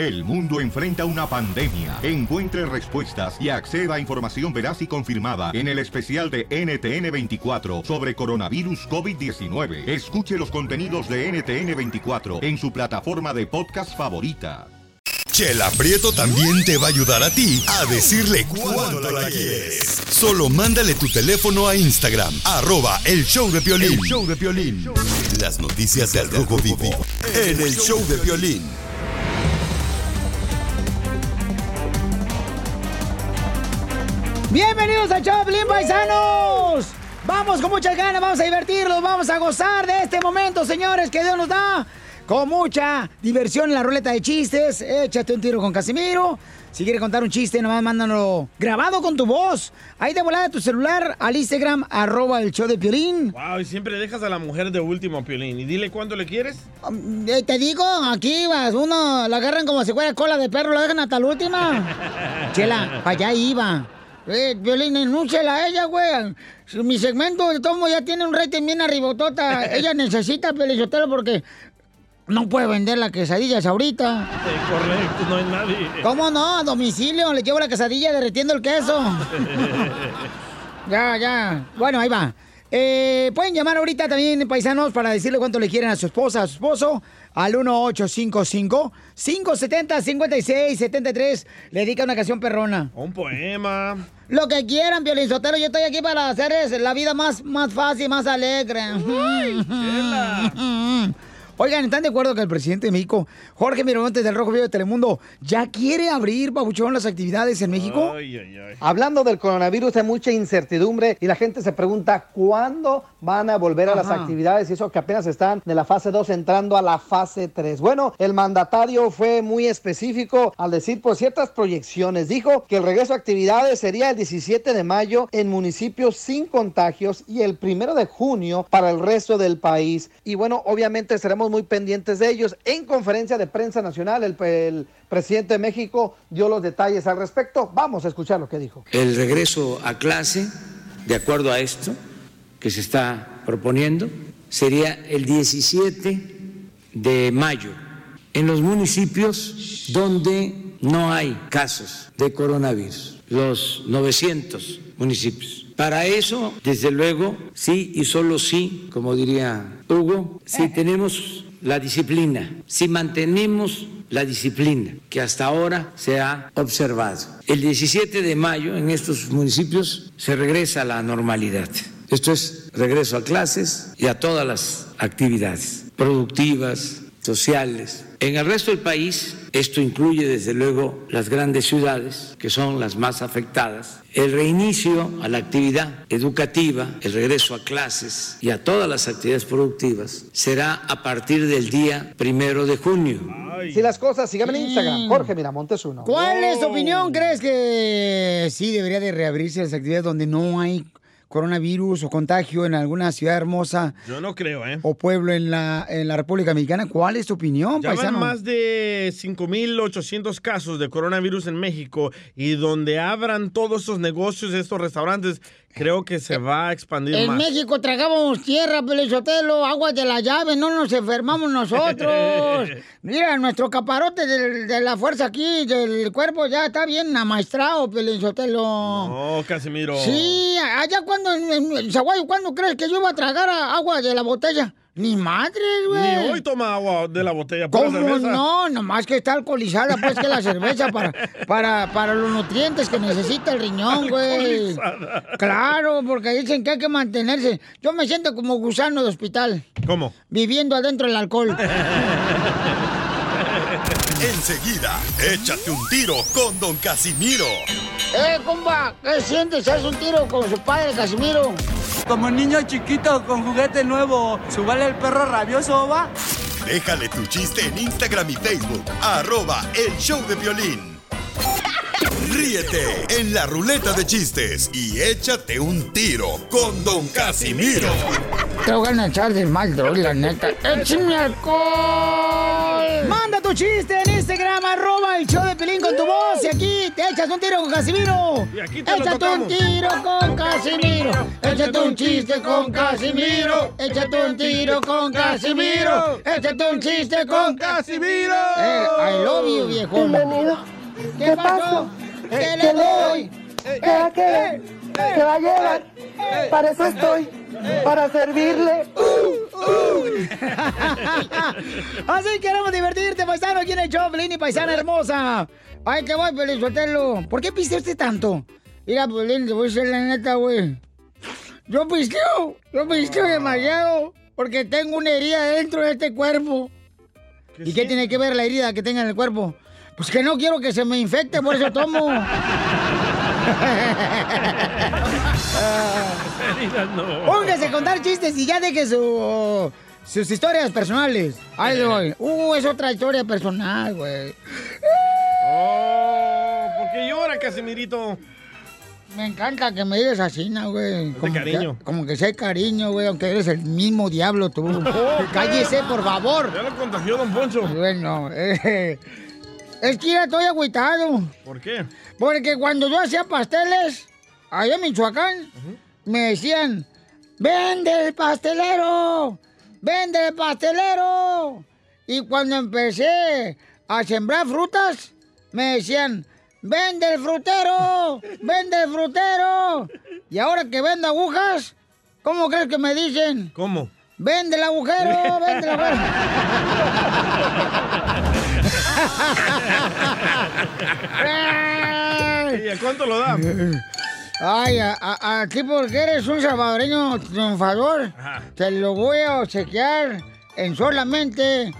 El mundo enfrenta una pandemia. Encuentre respuestas y acceda a información veraz y confirmada en el especial de NTN24 sobre coronavirus COVID-19. Escuche los contenidos de NTN24 en su plataforma de podcast favorita. Chela Prieto también te va a ayudar a ti a decirle cuánto la quieres. Solo mándale tu teléfono a Instagram, arroba el show de Piolín. El show de Piolín. Las noticias del Rojo Vivo en el show de Piolín. Bienvenidos a Choplin Paisanos. Vamos con muchas ganas, vamos a divertirnos, vamos a gozar de este momento, señores, que Dios nos da. Con mucha diversión en la ruleta de chistes. Échate un tiro con Casimiro. Si quieres contar un chiste, nomás mándalo grabado con tu voz. Ahí de volada tu celular al Instagram, arroba el show de Piolín. Wow, y siempre dejas a la mujer de último, Piolín. Y dile cuánto le quieres. Um, eh, te digo, aquí vas, uno la agarran como si fuera cola de perro, la dejan hasta la última. Chela, para allá iba. Eh, Violín, enúnciala a ella, güey. Mi segmento de tomo ya tiene un rating bien arribotota. ella necesita Pelizotelo porque no puede vender las quesadillas ahorita. Eh, correcto, no hay nadie. ¿Cómo no? A domicilio le llevo la quesadilla derretiendo el queso. ya, ya. Bueno, ahí va. Eh, pueden llamar ahorita también, paisanos, para decirle cuánto le quieren a su esposa, a su esposo, al 1855-570-5673. Le dedica una canción perrona. Un poema. Lo que quieran, Violín Sotelo. Yo estoy aquí para hacerles la vida más, más fácil, más alegre. Oigan, ¿están de acuerdo que el presidente de México, Jorge Miramontes del Rojo Vivo de Telemundo, ya quiere abrir, Pabuchón, las actividades en México? Ay, ay, ay. Hablando del coronavirus hay mucha incertidumbre y la gente se pregunta cuándo van a volver a las actividades y eso que apenas están de la fase 2 entrando a la fase 3. Bueno, el mandatario fue muy específico al decir por ciertas proyecciones. Dijo que el regreso a actividades sería el 17 de mayo en municipios sin contagios y el primero de junio para el resto del país. Y bueno, obviamente muy pendientes de ellos. En conferencia de prensa nacional, el, el presidente de México dio los detalles al respecto. Vamos a escuchar lo que dijo. El regreso a clase, de acuerdo a esto que se está proponiendo, sería el 17 de mayo en los municipios donde no hay casos de coronavirus, los 900 municipios. Para eso, desde luego, sí y solo sí, como diría Hugo, si tenemos la disciplina, si mantenemos la disciplina que hasta ahora se ha observado. El 17 de mayo en estos municipios se regresa a la normalidad. Esto es regreso a clases y a todas las actividades productivas, sociales. En el resto del país, esto incluye desde luego las grandes ciudades, que son las más afectadas, el reinicio a la actividad educativa, el regreso a clases y a todas las actividades productivas será a partir del día primero de junio. Ay. Si las cosas, síganme en Instagram, Jorge Miramontes uno. ¿Cuál es tu opinión? ¿Crees que sí debería de reabrirse las actividades donde no hay coronavirus o contagio en alguna ciudad hermosa Yo no creo, ¿eh? o pueblo en la, en la República Mexicana? ¿Cuál es tu opinión, Ya van paisano? más de 5.800 casos de coronavirus en México y donde abran todos estos negocios, estos restaurantes, creo que se va a expandir En más. México tragábamos tierra, pelizotelo, agua de la llave, no nos enfermamos nosotros. Mira, nuestro caparote de, de la fuerza aquí, del cuerpo, ya está bien amaestrado, pelizotelo. No, Casimiro. Sí, allá cuando, en, en Zaguayo, ¿cuándo crees que yo iba a tragar agua de la botella? Ni madre, güey. Ni hoy toma agua de la botella. ¿Cómo no? Nomás que está alcoholizada, pues que la cerveza para, para, para los nutrientes que necesita el riñón, güey. Claro, porque dicen que hay que mantenerse. Yo me siento como gusano de hospital, ¿Cómo? viviendo adentro del alcohol. Enseguida, échate un tiro con Don Casimiro. ¡Eh, compa! ¿Qué sientes? ¿Haz un tiro con su padre, Casimiro? Como niño chiquito con juguete nuevo, ¿subale el perro rabioso, va? Déjale tu chiste en Instagram y Facebook, arroba el show de violín. Ríete en la ruleta de chistes y échate un tiro con Don Casimiro. Te voy a echar de mal, la neta. ¡Échame alcohol! Manda tu chiste en Instagram, arroba el show de Pelín con tu voz. Y aquí te echas un tiro con Casimiro. Y aquí te lo Échate un tiro con Casimiro. Échate un chiste con Casimiro. Échate un tiro con Casimiro. Échate un chiste con Casimiro. Eh, I love you, viejo. Bienvenido. ¿Qué pasó? ¿Qué le doy? ¿Qué va a querer? ¿Qué va a llevar? Para eso estoy. Para servirle. Así queremos divertirte, paisano, el show, Pelín y paisana hermosa. Ay, que voy, Pelín, suéltalo. ¿Por qué pisteaste tanto? Mira, Pelín, te voy a decir la neta, güey. Yo pisteo, yo pisteo demasiado porque tengo una herida dentro de este cuerpo. ¿Y qué tiene que ver la herida que tenga en el cuerpo? Pues que no quiero que se me infecte, por eso tomo. Póngase a contar chistes y ya deje su, sus historias personales. Ahí le voy. Uh, es otra historia personal, güey. Oh, ¿por qué llora, Casimirito? Me encanta que me digas así, ¿no, güey? Como cariño. Que, como que sea cariño, güey, aunque eres el mismo diablo tú. Cállese, por favor. Ya lo contagió Don Poncho. Bueno, eh, es que ya estoy agüitado. ¿Por qué? Porque cuando yo hacía pasteles, allá en Michoacán, me decían, ¡vende el pastelero! ¡Vende el pastelero! Y cuando empecé a sembrar frutas, me decían, ¡vende el frutero! ¡Vende el frutero! Y ahora que vendo agujas, ¿cómo crees que me dicen? ¿Cómo? ¡Vende el agujero! ¡Vende el agujero! ¿Y a cuánto lo da? Ay, a, a, a ti porque eres un salvadoreño triunfador, te lo voy a obsequiar en solamente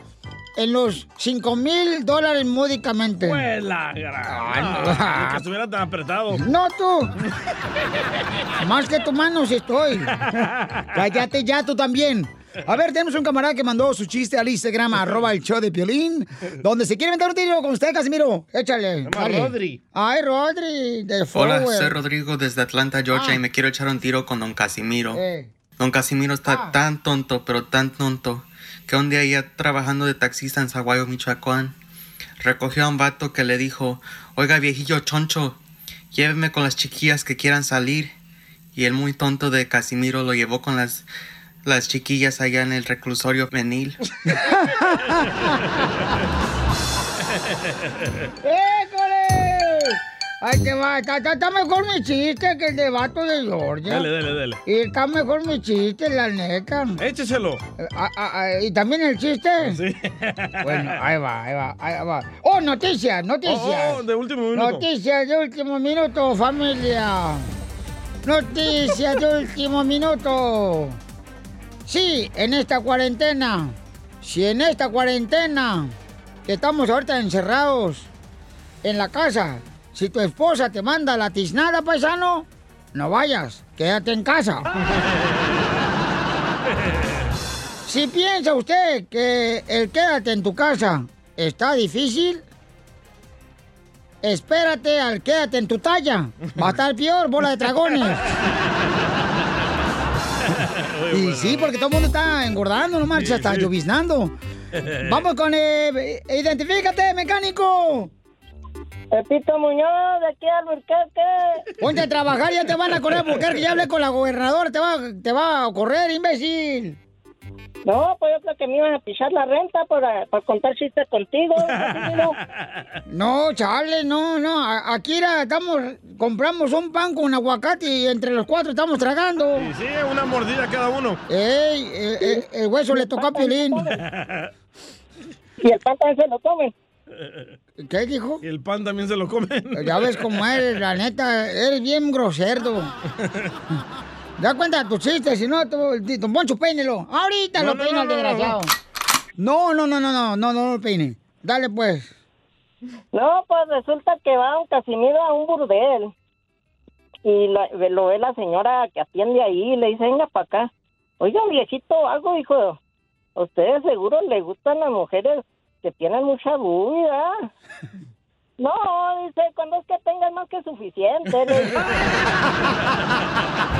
en los 5 mil dólares módicamente. Pues la gran- Ay, no. Que estuviera tan apretado. No tú. Más que tu mano si estoy. Cállate ya tú también. A ver, tenemos un camarada que mandó su chiste al Instagram, arroba el show de Piolín, donde se quiere meter un tiro con usted, Casimiro. Échale. dale. Rodri. Ay, Rodri, de Hola, soy Rodrigo desde Atlanta, Georgia, Ah. y me quiero echar un tiro con don Casimiro. Eh. Don Casimiro está Ah. tan tonto, pero tan tonto, que un día ya trabajando de taxista en Zaguayo, Michoacán, recogió a un vato que le dijo, oiga viejillo choncho, lléveme con las chiquillas que quieran salir. Y el muy tonto de Casimiro lo llevó con las, las chiquillas allá en el reclusorio menil. ¡École! Ahí te va, está, está- está mejor mi chiste que el de vato de Georgia. Dale, dale, dale. Y está mejor mi chiste, la neta. Écheselo. Ah, ah, ah, ¿Y también el chiste? Sí. Bueno, ahí va, ahí va, ahí va. ¡Oh, noticias, noticias! Oh, oh, de último minuto. Noticias de último minuto, familia. Noticias de último minuto. Sí, en esta cuarentena. Si en esta cuarentena, que estamos ahorita encerrados en la casa, si tu esposa te manda la tiznada, paisano, no vayas, quédate en casa. Si piensa usted que el quédate en tu casa está difícil, espérate al quédate en tu talla. Va a estar peor, bola de dragones. Y sí, porque todo el mundo está engordando, no marcha, está lloviznando. Vamos con... eh, identifícate, mecánico. Pepito Muñoz, de aquí al Burquerque. Ponte a trabajar, ya te van a correr porque ya hablé con la gobernadora, te va, te va a correr, imbécil. No, pues yo creo que me iban a pisar la renta por, eh, por contar chistes contigo. No, chale, no, no. Aquí era, estamos, compramos un pan con aguacate y entre los cuatro estamos tragando. Y sí, una mordida cada uno. Ey, eh, eh, el hueso le tocó a Piolín. Y el pan también se lo comen. ¿Qué dijo? Y el pan también se lo comen. Ya ves cómo eres, la neta, eres bien grosero. Da cuenta de tus chistes, si no, tu- don Poncho, peínelo. Ahorita No, lo no, peina no, el no, desgraciado. No, no, no, no, no, no, no lo peine. Dale pues. No, pues resulta que va un Casimiro a un burdel. Y la- lo ve la señora que atiende ahí y le dice, venga para acá. Oiga, viejito, algo, hijo. A ustedes seguro les gustan las mujeres que tienen mucha bulla. No, dice, cuando es que tengan más que suficiente.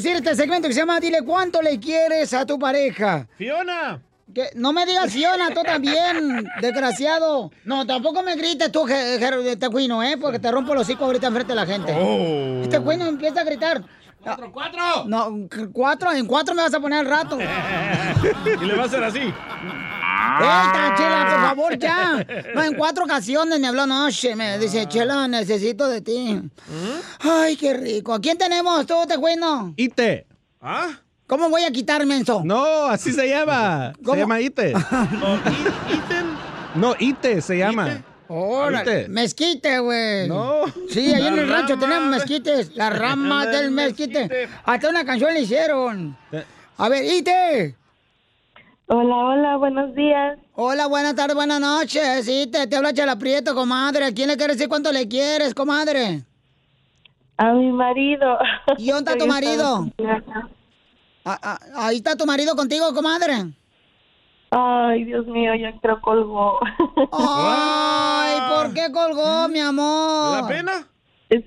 Conducir este segmento que se llama Dile cuánto le quieres a tu pareja. ¡Fiona! Que no me digas Fiona, tú también, desgraciado. No, tampoco me grites tú, Tecuino, ¿eh? Porque te rompo los hocico ahorita enfrente de la gente. Oh. Este Tecuino empieza a gritar. ¡Cuatro, cuatro! No, cuatro, en cuatro me vas a poner al rato. y le va a hacer así. ¡Ey, Chela, por favor, ya! No, en cuatro ocasiones me habló anoche. Me dice, Chela, necesito de ti. Ay, qué rico. ¿A quién tenemos tú, Tecuino? Ite. ¿Ah? ¿Cómo voy a quitarme eso? No, así se llama. ¿Cómo? Se llama Ite. No, Ite se llama. Órale, Ite. mezquite, güey. No. Sí, ahí en el rancho tenemos mezquites. La rama del del mezquite. Hasta una canción le hicieron. A ver, Ite. Hola, hola, buenos días. Hola, buenas tardes, buenas noches. Ite, te habla Chela Prieto, comadre. ¿A quién le quieres decir cuánto le quieres, comadre? A mi marido. ¿Y dónde está tu marido? Ah, ah, Ahí está tu marido contigo, comadre. Ay, Dios mío, ya creo colgó. Ay, ¿por qué colgó, mi amor? ¿Da pena? Es,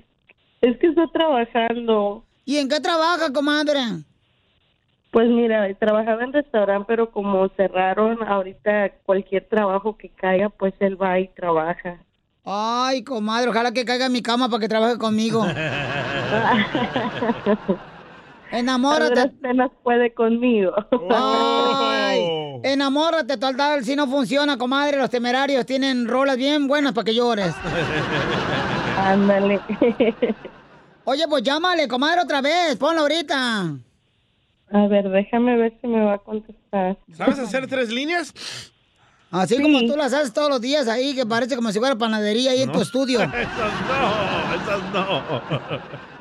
es que está trabajando. ¿Y en qué trabaja, comadre? Pues mira, trabajaba en restaurante, pero como cerraron ahorita cualquier trabajo que caiga, pues él va y trabaja. Ay, comadre, ojalá que caiga en mi cama para que trabaje conmigo. Enamórate. A penas puede conmigo. Ay, enamórate, total, si no funciona, comadre, los temerarios tienen rolas bien buenas para que llores. Ándale. Oye, pues llámale, comadre, otra vez, ponlo ahorita. A ver, déjame ver si me va a contestar. ¿Sabes hacer tres líneas? Así como tú las haces todos los días ahí, que parece como si fuera panadería ahí en tu estudio. Esas no, esas no.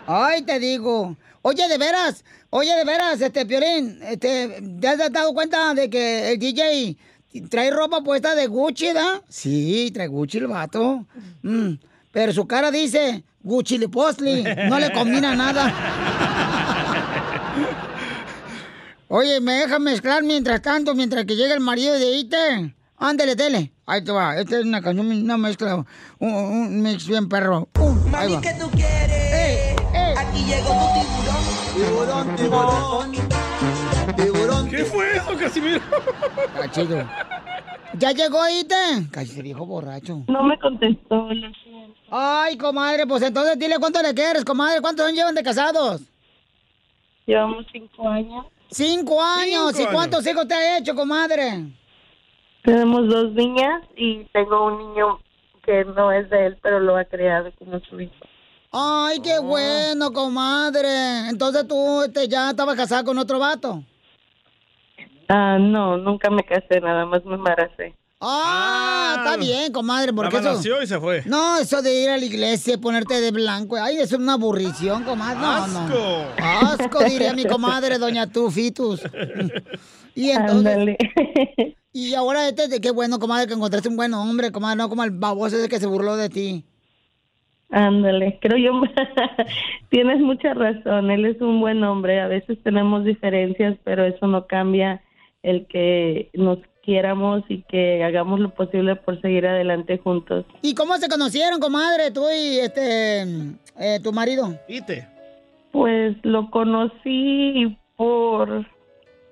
Ay, te digo. Oye, de veras, oye, de veras, este, Piolín, este, ¿te has dado cuenta de que el DJ trae ropa puesta de Gucci, da? Sí, trae Gucci el vato. Mm, pero su cara dice Gucci Liposli, no le combina nada. Oye, ¿me deja mezclar mientras tanto, mientras que llega el marido de Ite? Ándele, tele. Ahí te va. Esta es una canción, una mezcla, un, un mix bien perro. Uh, va. ¿qué tú quieres? Aquí llegó tu tiburón. Tiburón, tiburón. ¿Qué fue eso, Casimiro? Ah, chido. ¿Ya llegó Ite? Cállate, viejo borracho. No me contestó. Ay, comadre, pues entonces dile cuánto le quieres, comadre. ¿Cuántos años llevan de casados? Llevamos cinco años. Cinco años. Cinco ¿Y cuántos hijos te ha hecho, comadre? Tenemos dos niñas y tengo un niño que no es de él, pero lo ha criado como su hijo. Ay, qué bueno, comadre. Entonces tú este, ya estabas casada con otro vato. Ah, no, nunca me casé, nada más me embaracé. Ah, está bien, comadre, porque eso... nació y se fue. No, eso de ir a la iglesia y ponerte de blanco, ay, es una aburrición, comadre. No, Asco. no. Asco, diría mi comadre, doña Tufitus. Y entonces... Y ahora este, de qué bueno, comadre, que encontraste un buen hombre, comadre, no como el baboso ese que se burló de ti. Ándale, creo yo, tienes mucha razón, él es un buen hombre, a veces tenemos diferencias, pero eso no cambia el que nos quiéramos y que hagamos lo posible por seguir adelante juntos. ¿Y cómo se conocieron, comadre, tú y este, eh, tu marido? Ite. Pues lo conocí por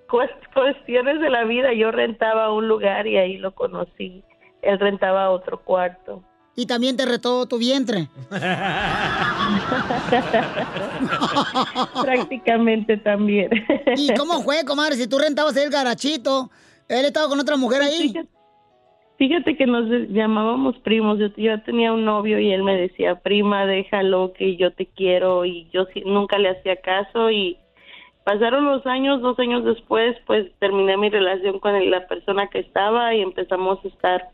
cues- cuestiones de la vida, yo rentaba un lugar y ahí lo conocí, él rentaba otro cuarto. Y también te retó tu vientre. Prácticamente también. ¿Y cómo fue, comadre? Si tú rentabas el garachito, él estaba con otra mujer ahí. Fíjate que nos llamábamos primos. Yo, yo tenía un novio y él me decía, prima, déjalo, que yo te quiero. Y yo nunca le hacía caso y pasaron los años, dos años después, pues terminé mi relación con la persona que estaba y empezamos a estar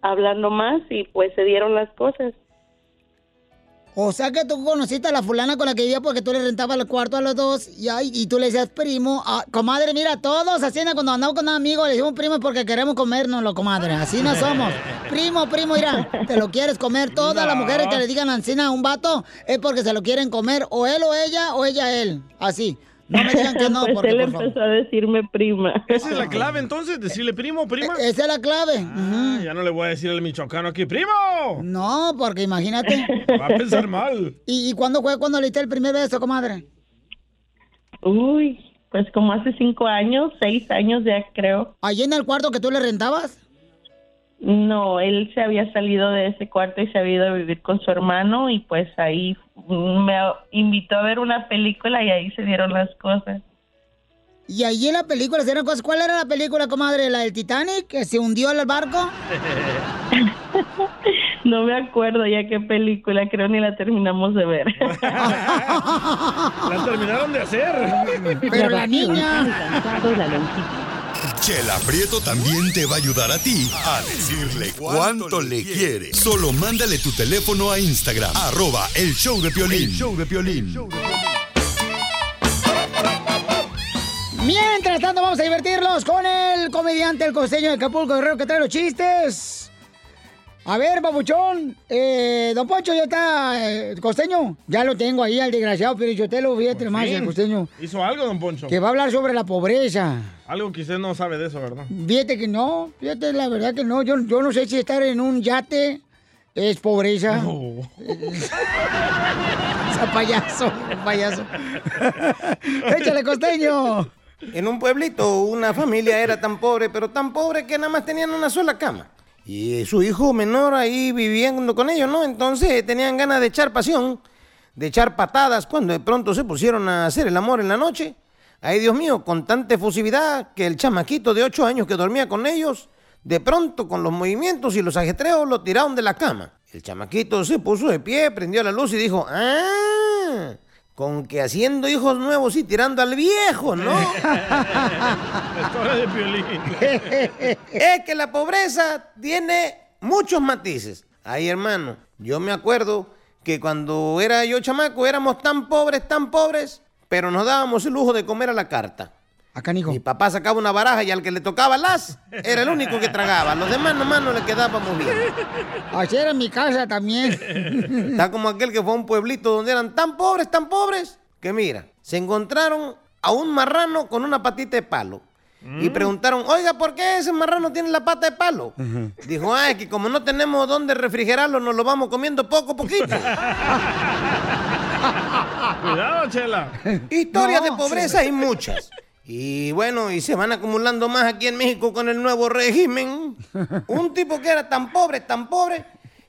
hablando más y pues se dieron las cosas. O sea que tú conociste a la fulana con la que vivía porque tú le rentabas el cuarto a los dos y, ay, y tú le decías primo. ah, comadre, mira, todos haciendo cuando andamos con un amigo le decimos primo porque queremos comérnoslo, comadre. Así no somos. Primo, primo, mira, te lo quieres comer. Todas las No. mujeres que le digan ancina a un vato es porque se lo quieren comer. O él o ella, o ella él. Así. No me digan que no, pues porque él por favor. empezó a decirme prima. Esa es la clave entonces, decirle primo, prima. Esa es la clave. Ah, ya no le voy a decir al michoacano aquí, primo. No, porque imagínate. Va a pensar mal. ¿Y, y cuándo fue cuando le diste el primer beso, comadre? Uy, pues como hace cinco años, seis años ya creo. ¿Allí en el cuarto que tú le rentabas? No, él se había salido de ese cuarto y se había ido a vivir con su hermano y pues ahí me invitó a ver una película y ahí se dieron las cosas. Y allí en la película se dieron cosas. ¿Cuál era la película, comadre? ¿La del Titanic? ¿Que se hundió el barco? No me acuerdo ya qué película, creo ni la terminamos de ver. La terminaron de hacer. Pero la niña. Chela Prieto también te va a ayudar a ti a decirle cuánto le quiere. Solo mándale tu teléfono a Instagram, arroba el show de Piolín. El show de Piolín. Mientras tanto, vamos a divertirnos con el comediante, el costeño de Acapulco Guerrero, que trae los chistes. A ver, babuchón. Eh, don Poncho, ya está, eh, costeño. Ya lo tengo ahí, al desgraciado, pero yo te lo fíjate más, el Fin. costeño. Hizo algo, don Poncho. Que va a hablar sobre la pobreza. Algo que usted no sabe de eso, ¿verdad? Fíjate que no, fíjate la verdad que no. Yo, yo no sé si estar en un yate es pobreza. Esa payaso, payaso. Échale, costeño. En un pueblito una familia era tan pobre, pero tan pobre que nada más tenían una sola cama. Y su hijo menor ahí viviendo con ellos, ¿no? Entonces tenían ganas de echar pasión, de echar patadas cuando de pronto se pusieron a hacer el amor en la noche. Ay, Dios mío, con tanta efusividad que el chamaquito de ocho años que dormía con ellos, de pronto con los movimientos y los ajetreos lo tiraron de la cama. El chamaquito se puso de pie, prendió la luz y dijo, ¡ah! Con que haciendo hijos nuevos y tirando al viejo, ¿no? De es que la pobreza tiene muchos matices. Ay, hermano, yo me acuerdo que cuando era yo chamaco éramos tan pobres, tan pobres, pero nos dábamos el lujo de comer a la carta. Acá, hijo. Mi papá sacaba una baraja y al que le tocaba las, era el único que tragaba. Los demás nomás no le quedábamos bien. Así era en mi casa también. Está como aquel que fue a un pueblito donde eran tan pobres, tan pobres, que mira, se encontraron a un marrano con una patita de palo. Y preguntaron, oiga, ¿por qué ese marrano tiene la pata de palo? Dijo, ah, es que como no tenemos dónde refrigerarlo, nos lo vamos comiendo poco a poquito. Cuidado, Chela. Historias de pobreza hay muchas. Y bueno, y se van acumulando más aquí en México con el nuevo régimen. Un tipo que era tan pobre, tan pobre,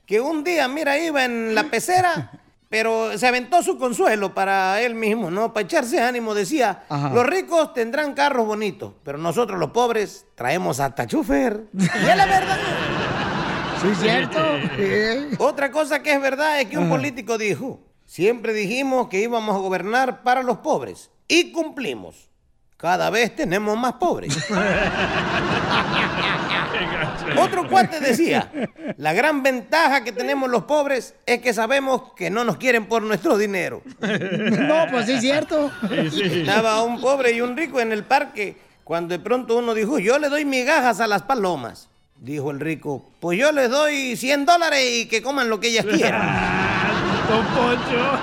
que un día, mira, iba en la pecera, pero se aventó su consuelo para él mismo, ¿no? Para echarse ánimo, decía, Ajá. los ricos tendrán carros bonitos, pero nosotros los pobres traemos hasta chofer. Y es la verdad. Sí, cierto. Otra cosa que es verdad es que un político dijo, siempre dijimos que íbamos a gobernar para los pobres y cumplimos. Cada vez tenemos más pobres. Otro cuate decía, la gran ventaja que tenemos los pobres es que sabemos que no nos quieren por nuestro dinero. No, pues sí, es cierto. Estaba un pobre y un rico en el parque cuando de pronto uno dijo, yo le doy migajas a las palomas. Dijo el rico, pues yo les doy 100 dólares y que coman lo que ellas quieran.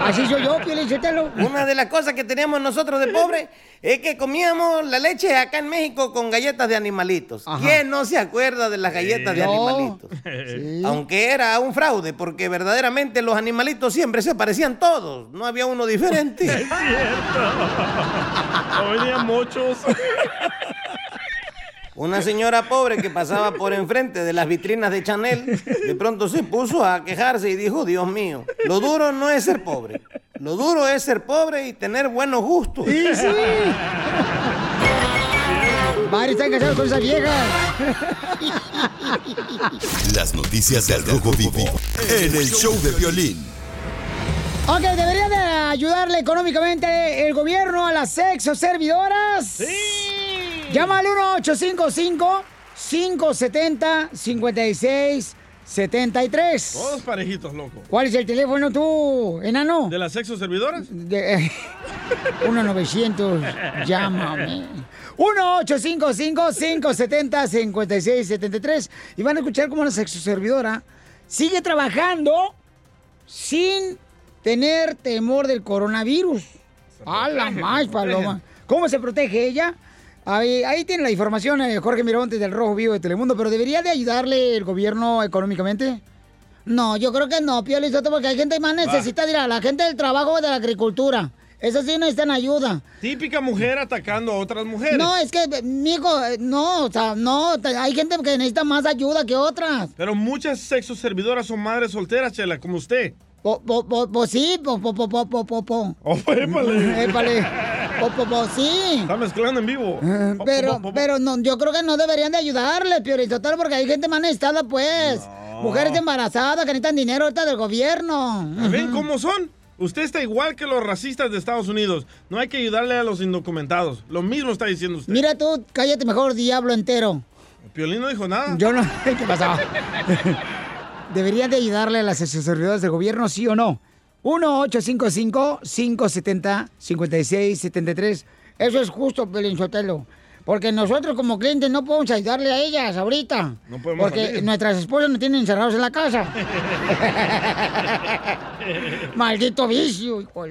Así soy yo, Pielichotelo. Una de las cosas que teníamos nosotros de pobre es que comíamos la leche acá en México con galletas de animalitos. ¿Quién no se acuerda de las galletas de animalitos? Aunque era un fraude, porque verdaderamente los animalitos siempre se parecían todos. No había uno diferente. Venían muchos. Una señora pobre que pasaba por enfrente de las vitrinas de Chanel, de pronto se puso a quejarse y dijo, Dios mío, lo duro no es ser pobre, lo duro es ser pobre y tener buenos gustos. Sí, sí. Varios están casados con esa vieja. Las noticias del Rojo Vivo en el show de violín. Ok, ¿debería de ayudarle económicamente el gobierno a las sexo servidoras? ¡Sí! Llama al 1-855-570-5673. Todos parejitos, loco. ¿Cuál es el teléfono tú, enano? ¿De las sexo servidoras? De, 1-900, llámame. 1-855-570-5673. Y van a escuchar cómo la sexoservidora sigue trabajando sin tener temor del coronavirus. A la más, paloma. ¿Cómo se protege ella? Ahí, ahí tiene la información eh, Jorge Miramontes del Rojo Vivo de Telemundo, pero ¿debería de ayudarle el gobierno económicamente? No, yo creo que no, Pio Lizotto, porque hay gente más necesitada, dirá, la gente del trabajo de la agricultura. Eso sí necesitan ayuda. Típica mujer atacando a otras mujeres. No, es que, mijo, eh, no, o sea, no, hay gente que necesita más ayuda que otras. Pero muchas sexo servidoras son madres solteras, Chela, como usted. Po, sí, po, po, po, po, po, po. Oh, épale. Épale. Sí. Está mezclando en vivo. Po, Pero, pero no, yo creo que no deberían de ayudarle, Piorizotelo, porque hay gente más necesitada, pues. Mujeres embarazadas que necesitan dinero ahorita del gobierno. ¿Ven cómo son? Usted está igual que los racistas de Estados Unidos. No hay que ayudarle a los indocumentados. Lo mismo está diciendo usted. Mira tú, cállate mejor, diablo entero. Piolín no dijo nada. Yo no. ¿Qué pasó? ¿Deberían de ayudarle a las servidores del gobierno, sí o no? 1-855-570-5673. Eso es justo, Pelín Sotelo. Porque nosotros como clientes no podemos ayudarle a ellas ahorita. No podemos Porque salir. nuestras esposas nos tienen encerrados en la casa. Maldito vicio, hijo.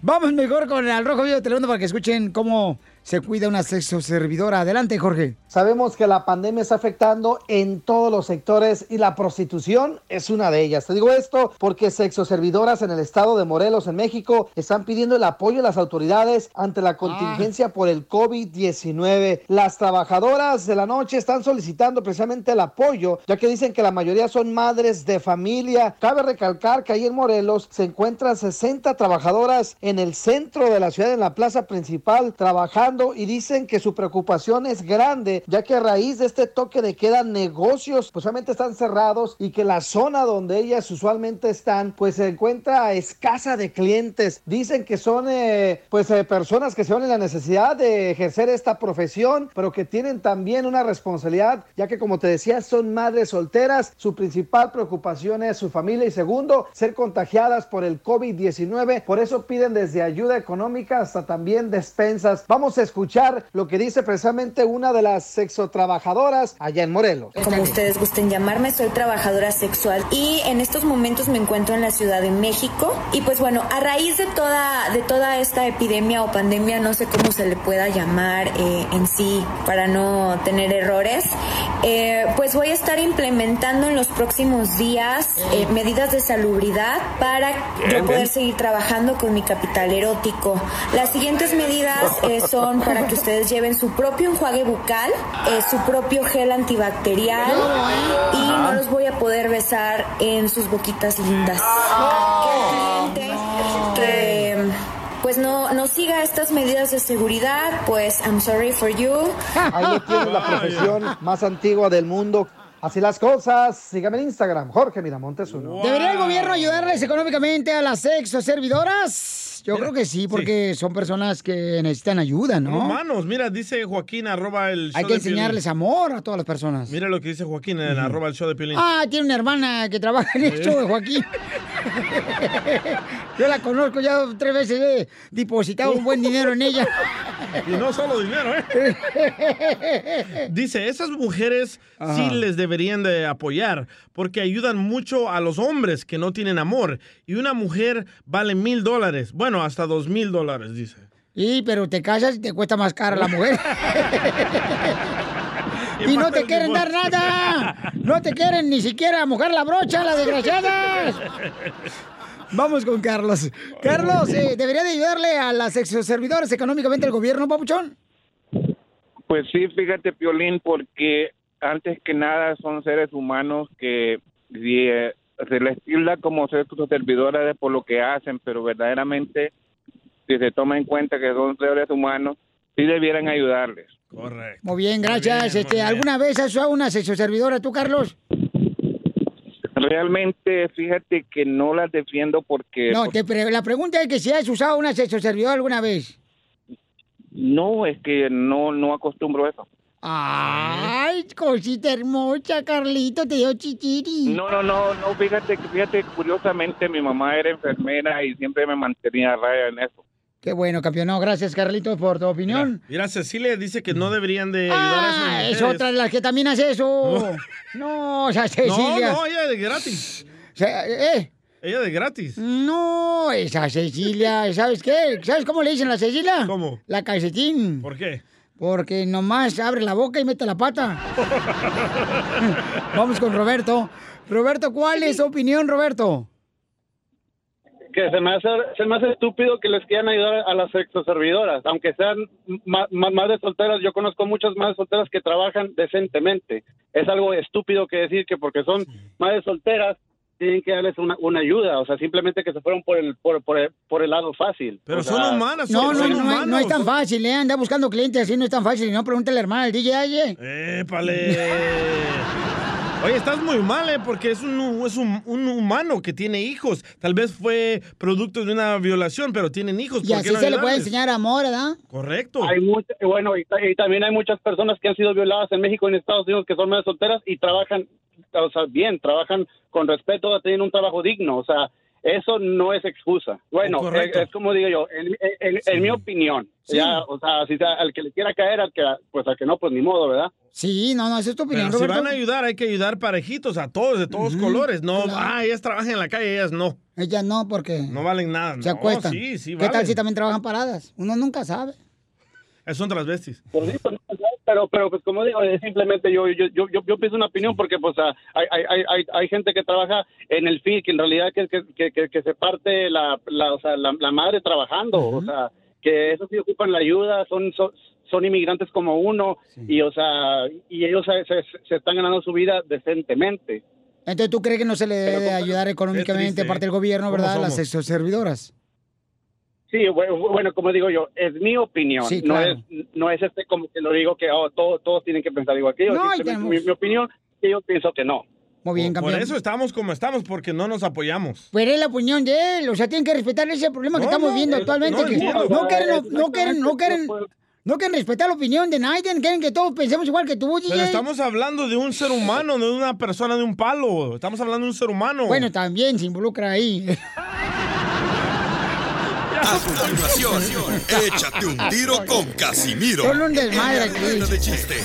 Vamos mejor con el Rojo Vivo de Telemundo para que escuchen cómo se cuida una sexo servidora. Adelante, Jorge. Sabemos que la pandemia está afectando en todos los sectores y la prostitución es una de ellas. Te digo esto porque sexoservidoras en el estado de Morelos, en México, están pidiendo el apoyo de las autoridades ante la contingencia por el COVID-19. Las trabajadoras de la noche están solicitando precisamente el apoyo, ya que dicen que la mayoría son madres de familia. Cabe recalcar que ahí en Morelos se encuentran 60 trabajadoras en el centro de la ciudad, en la plaza principal, trabajando y dicen que su preocupación es grande, ya que a raíz de este toque de queda negocios pues solamente están cerrados y que la zona donde ellas usualmente están pues se encuentra escasa de clientes. Dicen que son eh, pues eh, personas que se ven en la necesidad de ejercer esta profesión, pero que tienen también una responsabilidad, ya que como te decía son madres solteras, su principal preocupación es su familia y segundo, ser contagiadas por el COVID-19, por eso piden desde ayuda económica hasta también despensas. Vamos a escuchar lo que dice precisamente una de las sexotrabajadoras allá en Morelos. Como ustedes gusten llamarme, soy trabajadora sexual y en estos momentos me encuentro en la Ciudad de México. Y pues bueno, a raíz de toda, de toda esta epidemia o pandemia, no sé cómo se le pueda llamar eh, en sí para no tener errores, eh, pues voy a estar implementando en los próximos días eh, medidas de salubridad para Bien, yo poder bien. seguir trabajando con mi capital erótico. Las siguientes medidas eh, para que ustedes lleven su propio enjuague bucal, eh, su propio gel antibacterial y no los voy a poder besar en sus boquitas lindas. Que el cliente que pues no, no siga estas medidas de seguridad, pues I'm sorry for you. Ahí tienes la profesión más antigua del mundo. Así las cosas. Sígame en Instagram, Jorge Miramontes uno. ¿Debería el gobierno ayudarles económicamente a las sexo servidoras? Yo creo que sí, porque son personas que necesitan ayuda, ¿no? humanos. Mira, dice Joaquín, arroba el show Hay que de Piolín. enseñarles amor a todas las personas. Mira lo que dice Joaquín en arroba el show de Piolín. Ah, tiene una hermana que trabaja en el show de Joaquín. Yo la conozco, ya tres veces he depositado un buen dinero en ella. Y no solo dinero, ¿eh? Dice, esas mujeres sí les deberían de apoyar porque ayudan mucho a los hombres que no tienen amor. Y una mujer vale mil dólares. Bueno, hasta dos mil dólares, dice. Sí, pero te casas y te cuesta más cara la mujer. y no te quieren dar nada. No te quieren ni siquiera mojar la brocha, las desgraciadas. Vamos con Carlos. Carlos, eh, ¿debería de ayudarle a las exoservidores económicamente el gobierno, papuchón? Pues sí, fíjate, Piolín, porque antes que nada son seres humanos que si, eh, se les tilda como ser sus servidores por lo que hacen, pero verdaderamente, si se toma en cuenta que son seres humanos, sí debieran ayudarles. Correcto. Muy bien, gracias. este, ¿Alguna vez has usado una sexoservidora tú, Carlos? realmente, fíjate que no las defiendo porque No, pues, te pre- la pregunta es que si has usado una sexo servidor alguna vez. no es que no no acostumbro eso. Ay, cosita hermosa, Carlito, te dio chichiri. No, no, no, no, fíjate, fíjate, curiosamente mi mamá era enfermera y siempre me mantenía a raya en eso. Qué bueno, campeón. No, gracias, Carlitos, por tu opinión. Mira, Cecilia dice que no deberían de ayudar a esas Ah, es mujeres. otra de las que también hace eso. No, o sea, Cecilia. No, no, ella de gratis. O sea, ¿eh? Ella de gratis. No, esa Cecilia, ¿sabes qué? ¿Sabes cómo le dicen a la Cecilia? ¿Cómo? La calcetín. ¿Por qué? Porque nomás abre la boca y mete la pata. Vamos con Roberto. Roberto, ¿cuál es tu opinión, Roberto? que se me hace se me hace estúpido que les quieran ayudar a las sexoservidoras, aunque sean ma- ma- madres solteras. Yo conozco muchas madres solteras que trabajan decentemente. Es algo estúpido que decir que porque son madres solteras tienen que darles una, una ayuda, o sea, simplemente que se fueron por el por, por el, por el lado fácil. Pero O sea, son humanas, No, son, no, son no, no, humanos. no es tan fácil, ¿eh? Anda buscando clientes así, no es tan fácil. Y no, pregúntale al hermano, al DJ, oye. ¡Épale! Oye, estás muy mal, ¿eh? Porque es, un, es un, un humano que tiene hijos. Tal vez fue producto de una violación, pero tienen hijos. Y ¿Por así qué no se le puede ayudarles? enseñar amor, ¿verdad? Correcto. Hay mucha- bueno, y, ta- y también hay muchas personas que han sido violadas en México y en Estados Unidos que son madres solteras y trabajan, o sea, bien, trabajan con respeto, tienen un trabajo digno, o sea, eso no es excusa. Bueno, es, es como digo yo, en, en- en mi opinión, Sí. ya, o sea, si sea, al que le quiera caer, al que, pues al que no, pues ni modo, ¿verdad? Sí, no, no, esa es tu opinión, Pero si van a ayudar, hay que ayudar parejitos, a todos, de todos colores. No, ah, ellas trabajan en la calle, ellas no. Ellas no, porque No valen nada. se no, acuestan. Sí, sí, ¿Qué tal si también trabajan paradas? Uno nunca sabe. Son transvestis. Pues sí, pues, pero, pero pues como digo, es simplemente yo, yo, yo, pienso una opinión porque pues ah, hay, hay, hay, hay, gente que trabaja en el fin, que en realidad que, que, que, se parte la, la, o sea, la, la madre trabajando, o sea, que esos sí ocupan la ayuda, son, son, son inmigrantes como uno y o sea, y ellos se, se, se están ganando su vida decentemente. Entonces, ¿tú crees que no se le debe de ayudar económicamente parte del gobierno, ¿Cómo verdad, a las somos? Sí, bueno, como digo yo, es mi opinión. Sí, no claro. es no es este como que lo digo que oh, todos, todos tienen que pensar igual que yo. No, tenemos- mi, mi opinión, que yo pienso que no. Muy bien, Por campeón. eso estamos como estamos, porque no nos apoyamos. Pero es la opinión de él, o sea, tienen que respetar ese problema que No, estamos no, viendo eh, actualmente. no que entiendo. no, quieren, no, quieren, no quieren, no quieren respetar la opinión de nadie, quieren que todos pensemos igual que tú, DJ. Pero estamos hablando de un ser humano, no de una persona de un palo. Estamos hablando de un ser humano. Bueno, también se involucra ahí. A continuación, échate un tiro con Casimiro. Son un desmadre aquí. de chiste.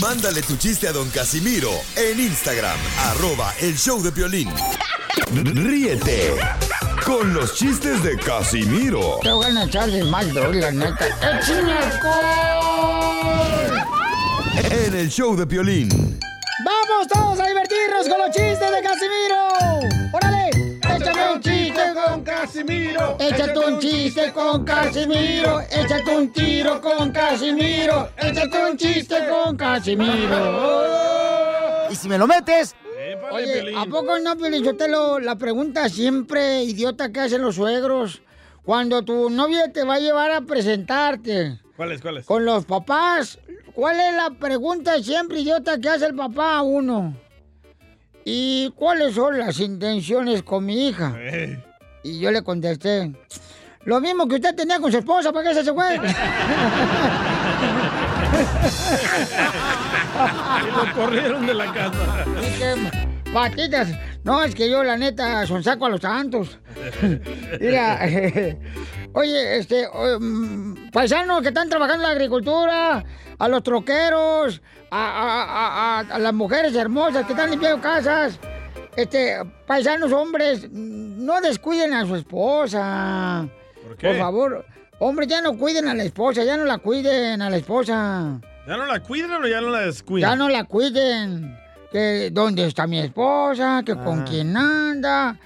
Mándale tu chiste a don Casimiro en Instagram, arroba el show de violín. Ríete con los chistes de Casimiro Te voy a echar de mal, doy, la neta. ¡Échame alcohol! en el show de violín. ¡Vamos todos a divertirnos con los chistes de Casimiro! ¡Órale! ¡Échame un chiste con Casimiro! ¡Échate un chiste con Casimiro! ¡Échate un tiro con Casimiro! ¡Échate un chiste con Casimiro! Y si me lo metes... Oye, ¿a poco no, Piolichotelo, la pregunta siempre idiota que hacen los suegros cuando tu novia te va a llevar a presentarte ¿Cuál es? ¿Cuál es? con los papás? ¿Cuál es la pregunta siempre idiota que hace el papá a uno? ¿Y cuáles son las intenciones con mi hija? Eh. Y yo le contesté, lo mismo que usted tenía con su esposa, ¿para qué se fue? Y lo corrieron de la casa. Patitas. No, es que yo la neta son saco a los santos. Mira, oye, este, mm, paisanos que están trabajando en la agricultura, a los troqueros, a, a- a- a- a las mujeres hermosas que están limpiando casas, este, paisanos hombres, no descuiden a su esposa. ¿Por qué? Por favor, hombres, ya no cuiden a la esposa, ya no la cuiden a la esposa. ¿Ya no la cuidan o ya no la descuidan? Ya no la cuiden. Que dónde está mi esposa, que con Ah. quién anda.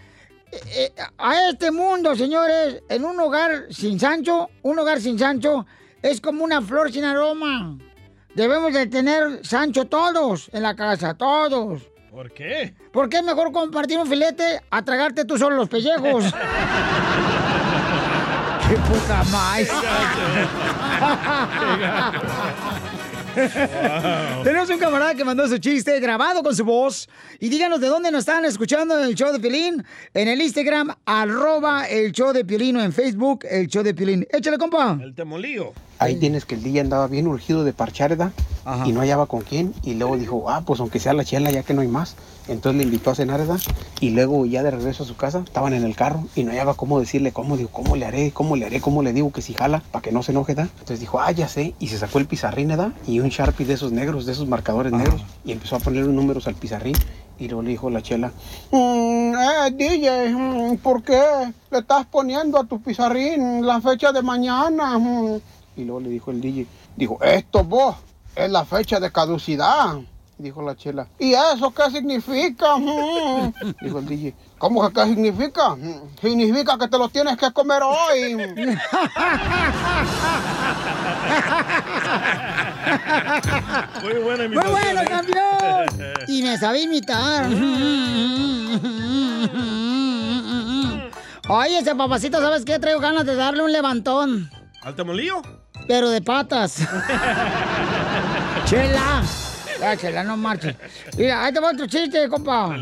Eh, eh, a este mundo, señores, en un hogar sin Sancho, un hogar sin Sancho es como una flor sin aroma. Debemos de tener Sancho todos en la casa, todos. ¿Por qué? ¿Por qué es mejor compartir un filete a tragarte tú solo los pellejos? ¡Qué poca más! Tenemos un camarada que mandó su chiste grabado con su voz. Y díganos de dónde nos están escuchando en el show de Piolín. En el Instagram, arroba el show de Piolín o en Facebook, el show de Piolín. Échale, compa. El temolío. Ahí tienes que el día andaba bien urgido de parchar, ¿verdad? Y no hallaba con quién. Y luego dijo, ah, pues aunque sea la chela, ya que no hay más. Entonces le invitó a cenar, ¿verdad? Y luego ya de regreso a su casa, estaban en el carro y no hallaba cómo decirle cómo. Digo, ¿cómo le haré? ¿Cómo le haré? ¿Cómo le digo que si jala? Para que no se enoje, ¿verdad? Entonces dijo, ah, ya sé. Y se sacó el pizarrín, ¿verdad? Y un Sharpie de esos negros, de esos marcadores negros. Y empezó a poner los números al pizarrín. Y luego le dijo la chela, Mm, eh, DJ, mm, ¿por qué le estás poniendo a tu pizarrín la fecha de mañana? Mm. Y luego le dijo el DJ, dijo, esto vos, es la fecha de caducidad. Dijo la chela, ¿Y eso qué significa? Dijo el DJ, ¿Cómo que qué significa? Significa que te lo tienes que comer hoy. Muy buena Muy bueno, campeón. Y me sabe imitar. Oye, ese papacito, ¿sabes qué? Traigo ganas de darle un levantón. ¿Al temolío? Pero de patas. Chela. Ya, Chela, no marches. Mira, ahí te va otro chiste, compa.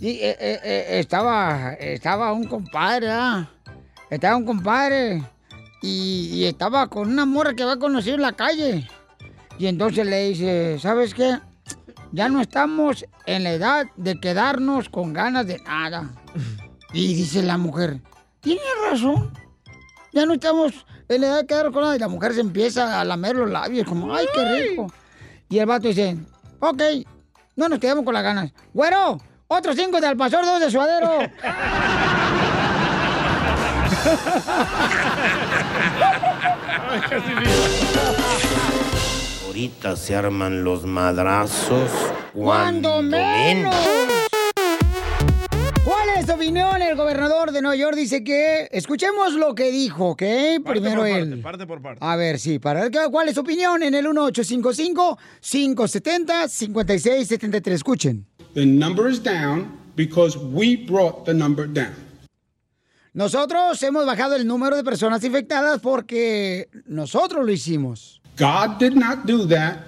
Y, eh, eh, eh, estaba, estaba un compadre, ¿verdad? Estaba un compadre y, y estaba con una morra que va a conocer en la calle. Y entonces le dice, ¿sabes qué? Ya no estamos en la edad de quedarnos con ganas de nada. Y dice la mujer, tienes razón. Ya no estamos la edad de quedarnos con. Y la mujer se empieza a lamer los labios, como, ay, qué rico. Y el vato dice, ok, no nos quedamos con las ganas. Güero, otros cinco de al pastor, dos de suadero. Ahorita se arman los madrazos. ¡Cuando menos! ¿Cuál es tu opinión? El gobernador de Nueva York dice que... Escuchemos lo que dijo, ¿ok? Primero por él. Parte, parte por parte. A ver, sí, para cuál es su opinión en el 1855-570-5673. Escuchen. The number is down because we brought the number down. Nosotros hemos bajado el número de personas infectadas porque nosotros lo hicimos. God did not do that.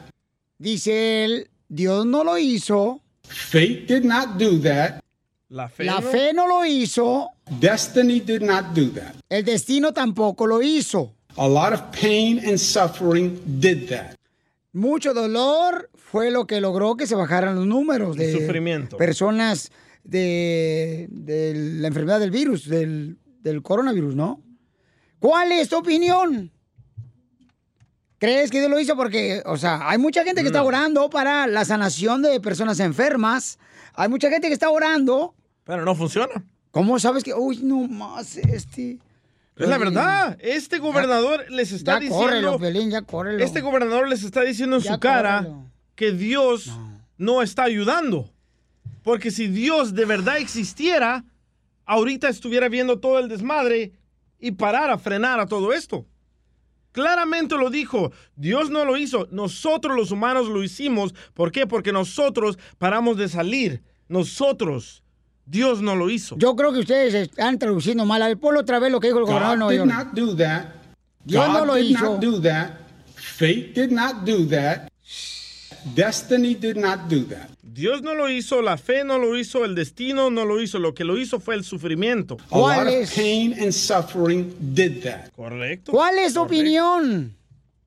Dice él, Dios no lo hizo. Fate did not do that. La fe, La fe no lo hizo. Destiny did not do that. El destino tampoco lo hizo. A lot of pain and suffering did that. Mucho dolor fue lo que logró que se bajaran los números de sufrimiento. personas de, de la enfermedad del virus, del, del coronavirus, ¿no? ¿Cuál es tu opinión? ¿Crees que Dios lo hizo? Porque, o sea, hay mucha gente que está No. orando para la sanación de personas enfermas. Hay mucha gente que está orando. Pero no funciona. ¿Cómo sabes que, uy, no más este? Es la verdad. Este gobernador les está Ya diciendo. córrelo, Pelín, ya córrelo. Este gobernador les está diciendo en Ya su cara córrelo. que Dios no. está ayudando. Porque si Dios de verdad existiera, ahorita estuviera viendo todo el desmadre y parara, frenara todo esto. Claramente lo dijo, Dios no lo hizo, nosotros los humanos lo hicimos. ¿Por qué? Porque nosotros paramos de salir. Nosotros. Dios no lo hizo. Yo creo que ustedes están traduciendo mal. Al pueblo otra vez lo que dijo el gobernador that. Dios no lo did hizo. not do that. Fate did not do that. Destiny did not do that. Dios no lo hizo, la fe no lo hizo, el destino no lo hizo, lo que lo hizo fue el sufrimiento. Lot of pain and suffering did that. Correcto. ¿Cuál es tu opinión?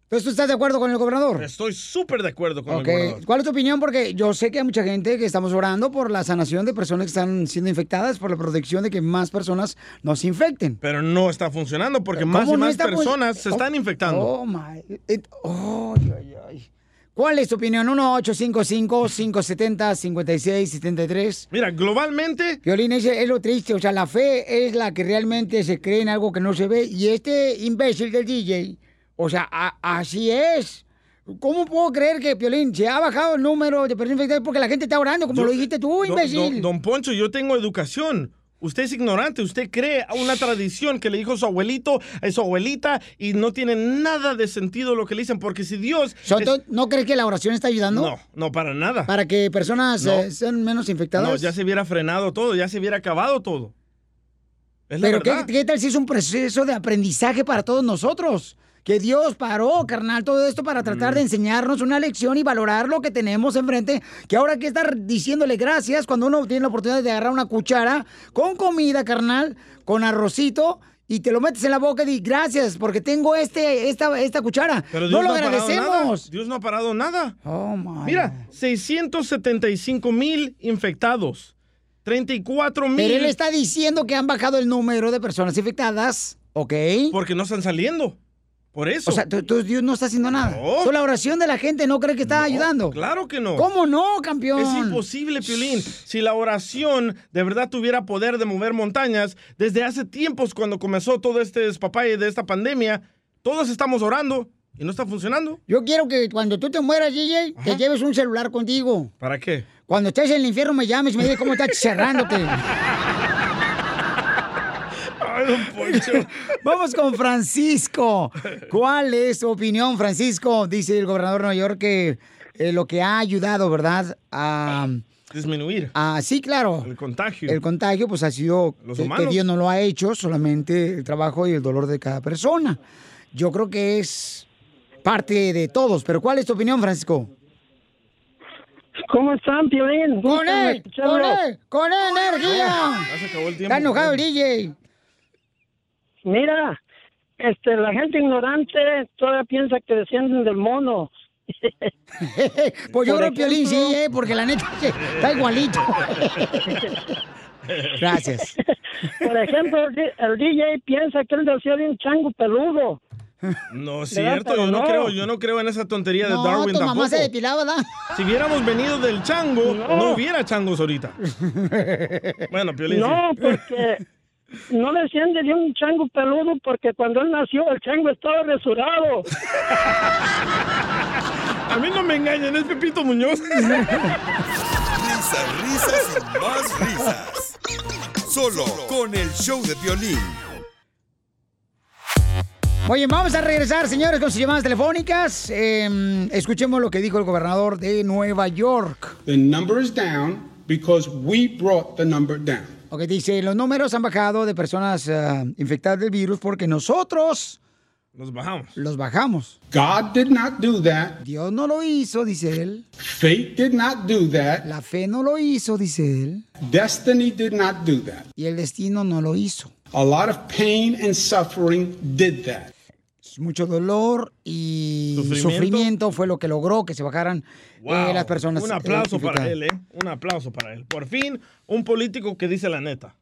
Entonces, ¿tú estás de acuerdo con el gobernador? Estoy súper de acuerdo con Ok, el gobernador. ¿Cuál es tu opinión? Porque yo sé que hay mucha gente que estamos orando por la sanación de personas que están siendo infectadas, por la protección de que más personas no se infecten. Pero no está funcionando porque ¿Cómo más y no más personas se están Oh, infectando. Oh, my. it- oh, ay, ay. ¿Cuál es tu opinión? 1-855-570-5673. Mira, globalmente. Violín, ese es lo triste. O sea, la fe es la que realmente se cree en algo que no se ve. Y este imbécil del DJ, o sea, a- así es. ¿Cómo puedo creer que, Piolín, se ha bajado el número de personas infectadas porque la gente está orando, como Yo- lo dijiste tú, Don- imbécil? Don, don Poncho, yo tengo educación. Usted es ignorante, usted cree a una tradición que le dijo su abuelito, a su abuelita, y no tiene nada de sentido lo que le dicen, porque si Dios... So, es- ¿tú ¿No crees que la oración está ayudando? No, no, para nada. Para que personas No. eh, sean menos infectadas. No, ya se hubiera frenado todo, ya se hubiera acabado todo. Es la Pero ¿qué, verdad. qué tal si es un proceso de aprendizaje para todos nosotros? Que Dios paró, carnal, todo esto para tratar Mm. de enseñarnos una lección y valorar lo que tenemos enfrente. Que ahora hay que estar diciéndole gracias cuando uno tiene la oportunidad de agarrar una cuchara con comida, carnal, con arrocito. Y te lo metes en la boca y di gracias porque tengo este, esta, esta cuchara. Pero no Dios lo no, nada. agradecemos. Dios no ha parado nada. Oh, my Mira, 675 mil infectados. 34 mil. Pero él está diciendo que han bajado el número de personas infectadas, ¿ok? Porque no están saliendo. Por eso. O sea, tú- tú- Dios no está haciendo nada. Tú, la oración de la gente no cree que está ayudando. Claro que no. ¿Cómo no, campeón? Es imposible, Piolín. Si la oración de verdad tuviera poder de mover montañas, desde hace tiempos cuando comenzó todo este despapalle de esta pandemia, todos estamos orando y no está funcionando. Yo quiero que cuando tú te mueras, DJ, te lleves un celular contigo. ¿Para qué? Cuando estés en el infierno me llames y me digas cómo estás cerrándote. Vamos con Francisco. ¿Cuál es tu opinión, Francisco? Dice el gobernador de Nueva York que eh, lo que ha ayudado, ¿verdad? A, Disminuir a- sí, claro. el contagio. El contagio, pues ha sido Los que-. Dios no lo ha hecho, solamente el trabajo y el dolor de cada persona. Yo creo que es parte de todos. Pero ¿cuál es tu opinión, Francisco? ¿Cómo están, Piolín? ¡Con él! ¡Con él! ¡Con él, energía! Ya se acabó el tiempo. Está enojado el DJ. Mira, este, la gente ignorante todavía piensa que descienden del mono. Pues yo Por creo que Piolín sí, ¿eh? porque la neta que está igualito. Gracias. Por ejemplo, el, DJ piensa que él nació de un chango peludo. No es cierto, yo no, no. creo, yo no creo en esa tontería de No, Darwin tu mamá tampoco. se depilaba, ¿verdad? Si hubiéramos venido del chango, no, No. hubiera changos ahorita. bueno, Piolín. No, sí. porque no desciende de un chango peludo porque cuando él nació el chango estaba resurado. A mí no me engañen, es Pepito Muñoz. Risas, risas y más risas. Solo con el show de violín. Oye, vamos a regresar, señores, con sus llamadas telefónicas. Eh, escuchemos lo que dijo el gobernador de Nueva York. The number is down because we brought the number down. Ok, dice, los números han bajado de personas ah, infectadas del virus porque nosotros Los bajamos. los bajamos. God did not do that. Dios no lo hizo, dice él. Fate did not do that. La fe no lo hizo, dice él. Destiny did not do that. Y el destino no lo hizo. A lot of pain and suffering did that. Mucho dolor y Sufrimiento. sufrimiento, fue lo que logró que se bajaran eh, las personas. Un aplauso para él, ¿eh? Un aplauso para él. Por fin, un político que dice la neta.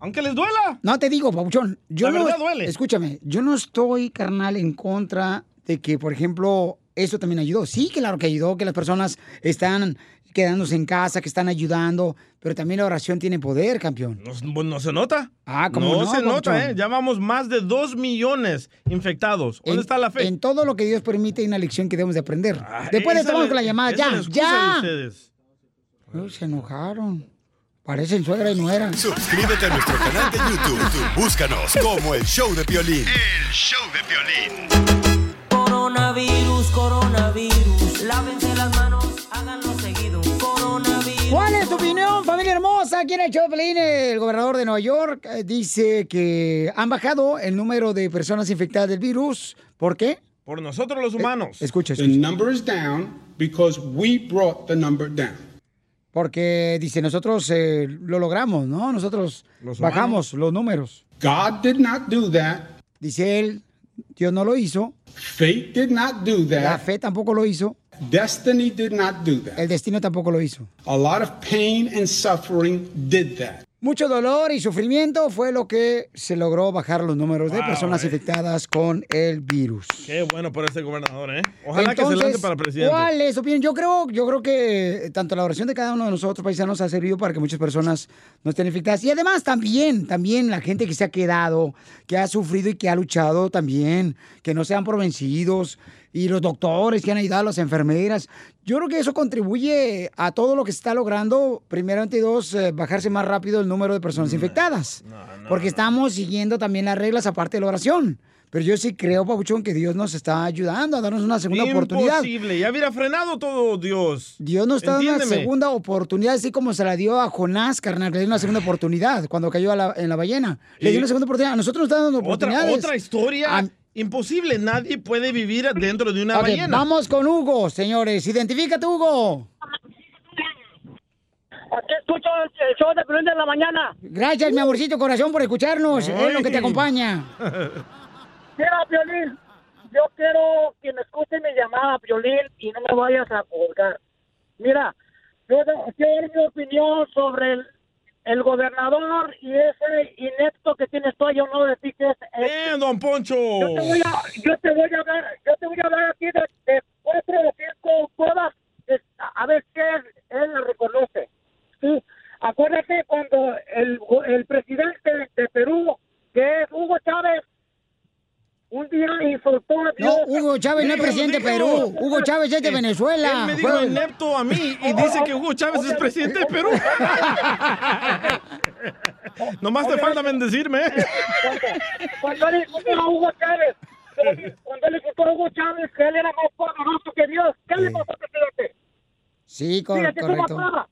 Aunque les duela. No te digo, Pauchón. Yo La no, verdad duele. Escúchame, yo no estoy, carnal, en contra de que, por ejemplo, eso también ayudó. Sí, claro que ayudó, que las personas están quedándose en casa, que están ayudando, pero también la oración tiene poder, campeón. No, no se nota. Ah, ¿cómo no, no, se nota? ¿eh? Ya vamos más de dos millones infectados. ¿Dónde En- está la fe? En todo lo que Dios permite hay una lección que debemos de aprender. Después de Esa tomamos le- con la llamada. Ya, ya. ustedes. Uy, se enojaron. Parecen suegra y nuera. Suscríbete a nuestro canal de YouTube. YouTube, Búscanos como el show de violín. El show de violín. Coronavirus, coronavirus. Lávense las manos, háganlo. ¿Cuál es tu opinión, familia hermosa? ¿Quién ha hecho Pelín? El gobernador de Nueva York eh, dice que han bajado el número de personas infectadas del virus. ¿Por qué? Por nosotros los humanos. Escucha, The escucha. number is down because we brought the number down. Porque dice, nosotros eh, lo logramos, ¿no? Nosotros Los bajamos los números. God did not do that. Dice él, Dios no lo hizo. Fate did not do La that. fe tampoco lo hizo. Destiny did not do that. El destino tampoco lo hizo. A lot of pain and suffering did that. Mucho dolor y sufrimiento fue lo que se logró bajar los números de Wow, personas eh. infectadas con el virus. Qué bueno por este gobernador, ¿eh? Ojalá que se Entonces, lance para presidente. ¿Cuál es opinión? Yo creo, yo creo que tanto la oración de cada uno de nosotros, paisanos, ha servido para que muchas personas no estén infectadas. Y además también, también la gente que se ha quedado, que ha sufrido y que ha luchado también, que no sean por vencidos. Y los doctores que han ayudado a las enfermeras. Yo creo que eso contribuye a todo lo que se está logrando. Primeramente, dos, eh, bajarse más rápido el número de personas infectadas. Porque estamos siguiendo también las reglas aparte de la oración. Pero yo sí creo, Pabuchón, que Dios nos está ayudando a darnos una segunda oportunidad. Imposible, ya hubiera frenado todo Dios. Dios nos está dando una segunda oportunidad, así como se la dio a Jonás, carnal, que le dio una segunda oportunidad cuando cayó a la- en la ballena. Le dio una segunda oportunidad. A nosotros nos está dando Otra, oportunidades. otra historia A- imposible. Nadie puede vivir dentro de una ballena. vamos con Hugo, señores. Identifícate, Hugo. Aquí escucho el show de Piolín de la mañana. Gracias, mi amorcito corazón, por escucharnos. Es lo que te acompaña. Mira, Piolín, yo quiero que me escuche mi llamada, Piolín, y no me vayas a colgar. Mira, yo quiero dar mi opinión sobre el, el gobernador y ese inepto que tienes tú ahí a un lado de ti, que es... ¡Eh, don Poncho! Yo te voy a, yo te voy a hablar, yo te voy a hablar aquí de, de cuatro o cinco cosas, a a ver qué él la reconoce. Sí, acuérdate cuando el, el presidente de Perú, que es Hugo Chávez, un día insultó a No, Dios. Hugo Chávez no es presidente de Perú. Hugo Chávez es de Venezuela. Él me dijo Fue- inepto a mí y dice que Hugo Chávez es presidente de Perú. Nomás te falta bendecirme. Cuando él insultó a Hugo Chávez, cuando él insultó a Hugo Chávez, que él era más poderoso que Dios, ¿qué le pasó al presidente? Sí, cómo correcto.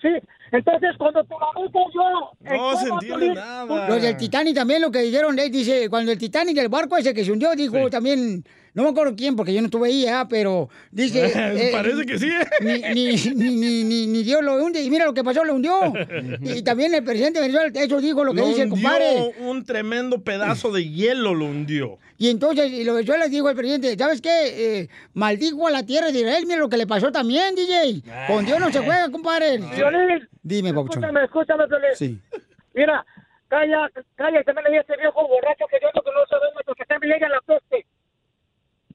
Sí, entonces cuando tu mamita y yo... No se entiende nada. Los del Titanic también lo que dijeron, él dice, cuando el Titanic, el barco ese que se hundió, dijo también, no me acuerdo quién, porque yo no estuve ahí, ah, pero dice... eh, Parece que sí, ¿eh? Ni, ni, ni, ni, ni, ni Dios lo hunde, y mira lo que pasó, lo hundió. Y también el presidente de Venezuela, eso dijo lo que Lo dice el compadre. un tremendo pedazo de hielo lo hundió. Y entonces, y lo que yo les digo al presidente, ¿sabes qué? Eh, maldijo a la tierra de Israel, mira lo que le pasó también, DJ. Con Dios no se juega, compadre. Violín, Dime, Papuchón. escúchame, escúchame, Piolín. Sí. Mira, calla, calla, que me le ese viejo borracho que yo lo que no sabemos que se me llega la peste.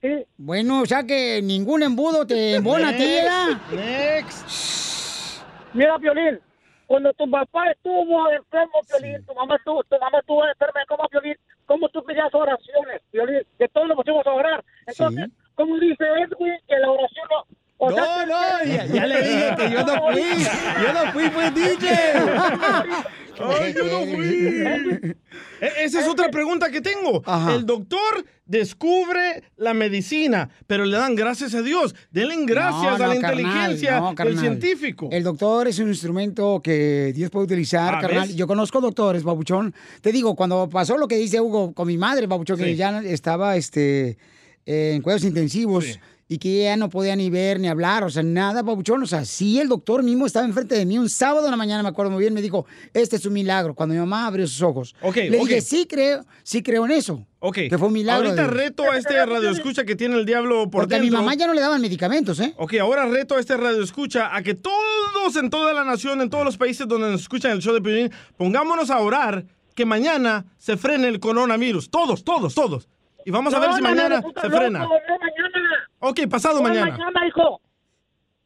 Sí. Bueno, o sea que ningún embudo te embona a ti, ¿verdad? Mira, Violín, cuando tu papá estuvo enfermo, Violín, tu mamá estuvo, tu mamá estuvo enferma, ¿cómo, Violín? ¿Cómo tú pedías oraciones, Violín? Que todos lo pusimos a orar. Entonces, ¿cómo dice Edwin que la oración no... o sea, No, no, ya, ya le dije que yo no fui. Yo no fui, fue DJ. Ay, yo no fui. E- Esa es otra pregunta que tengo. El doctor descubre la medicina, pero le dan gracias a Dios. Denle gracias No, a la carnal, inteligencia no, del científico. El doctor es un instrumento que Dios puede utilizar, Ah, carnal. ¿ves? Yo conozco doctores, babuchón. Te digo, cuando pasó lo que dice Hugo con mi madre, babuchón, que ya estaba este, en cuidados intensivos y que ella no podía ni ver ni hablar, o sea, nada, babuchón. O sea, sí, el doctor mismo estaba enfrente de mí un sábado en la mañana, me acuerdo muy bien, me dijo, este es un milagro, cuando mi mamá abrió sus ojos. Ok, Le ok. dije, sí creo, sí creo en eso. Ok. Que fue un milagro. Ahorita de reto a este radio escucha que tiene el diablo por Porque a mi dentro. mamá ya no le daban medicamentos, ¿eh? Ok, ahora reto a este radio escucha a que todos en toda la nación, en todos los países donde nos escuchan el show de Piolín, pongámonos a orar que mañana se frene el coronavirus. Todos, todos, todos. Y vamos a ver No, si no, no, mañana no, puta se frena. Ok, pasado mañana. mañana, hijo.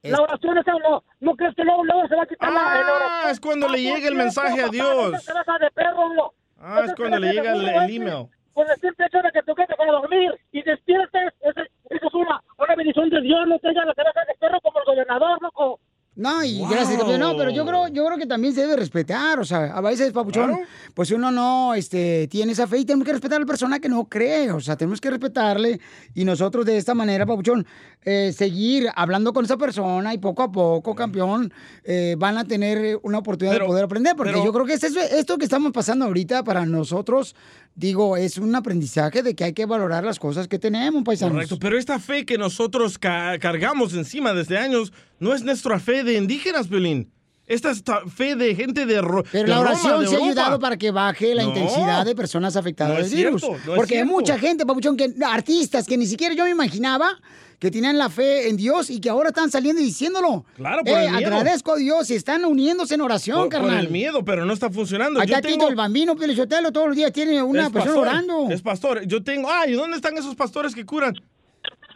La oración esa no, no crees que luego, luego se va a quitar la, la oración. Ah, es cuando le llega el mensaje a Dios. Ah, es cuando le llega el, el email. Con el simple hecho de que tú quedes para dormir y despiertes, eso, eso es una, una bendición de Dios, no tengas la cabeza de perro como el gobernador, loco. No, y Wow. gracias, campeón. No, pero yo creo, yo creo que también se debe respetar. O sea, a veces, papuchón, pues uno no este, tiene esa fe y tenemos que respetar a la persona que no cree. O sea, tenemos que respetarle y nosotros de esta manera, papuchón, eh, seguir hablando con esa persona y poco a poco, campeón, eh, van a tener una oportunidad Pero- de poder aprender. Porque pero- yo creo que es eso- esto que estamos pasando ahorita para nosotros, digo, es un aprendizaje de que hay que valorar las cosas que tenemos, paisanos. Correcto, pero esta fe que nosotros ca- cargamos encima desde años no es nuestra fe de indígenas, Piolín. Esta es fe de gente de, Ro- Pero de la oración se ha ayudado para que baje la No. intensidad de personas afectadas No del es virus. cierto, no es Porque hay mucha gente, papuchón, que artistas que ni siquiera yo me imaginaba que tenían la fe en Dios y que ahora están saliendo y diciéndolo. Claro, por Eh, el miedo. agradezco a Dios y están uniéndose en oración, Por, por carnal. el miedo, pero no está funcionando. Ahí Yo Tito tengo- el bambino, Pelichotelo, todos los días tiene una Es persona pastor, orando. Es pastor. Yo tengo. Ay, ¿dónde están esos pastores que curan?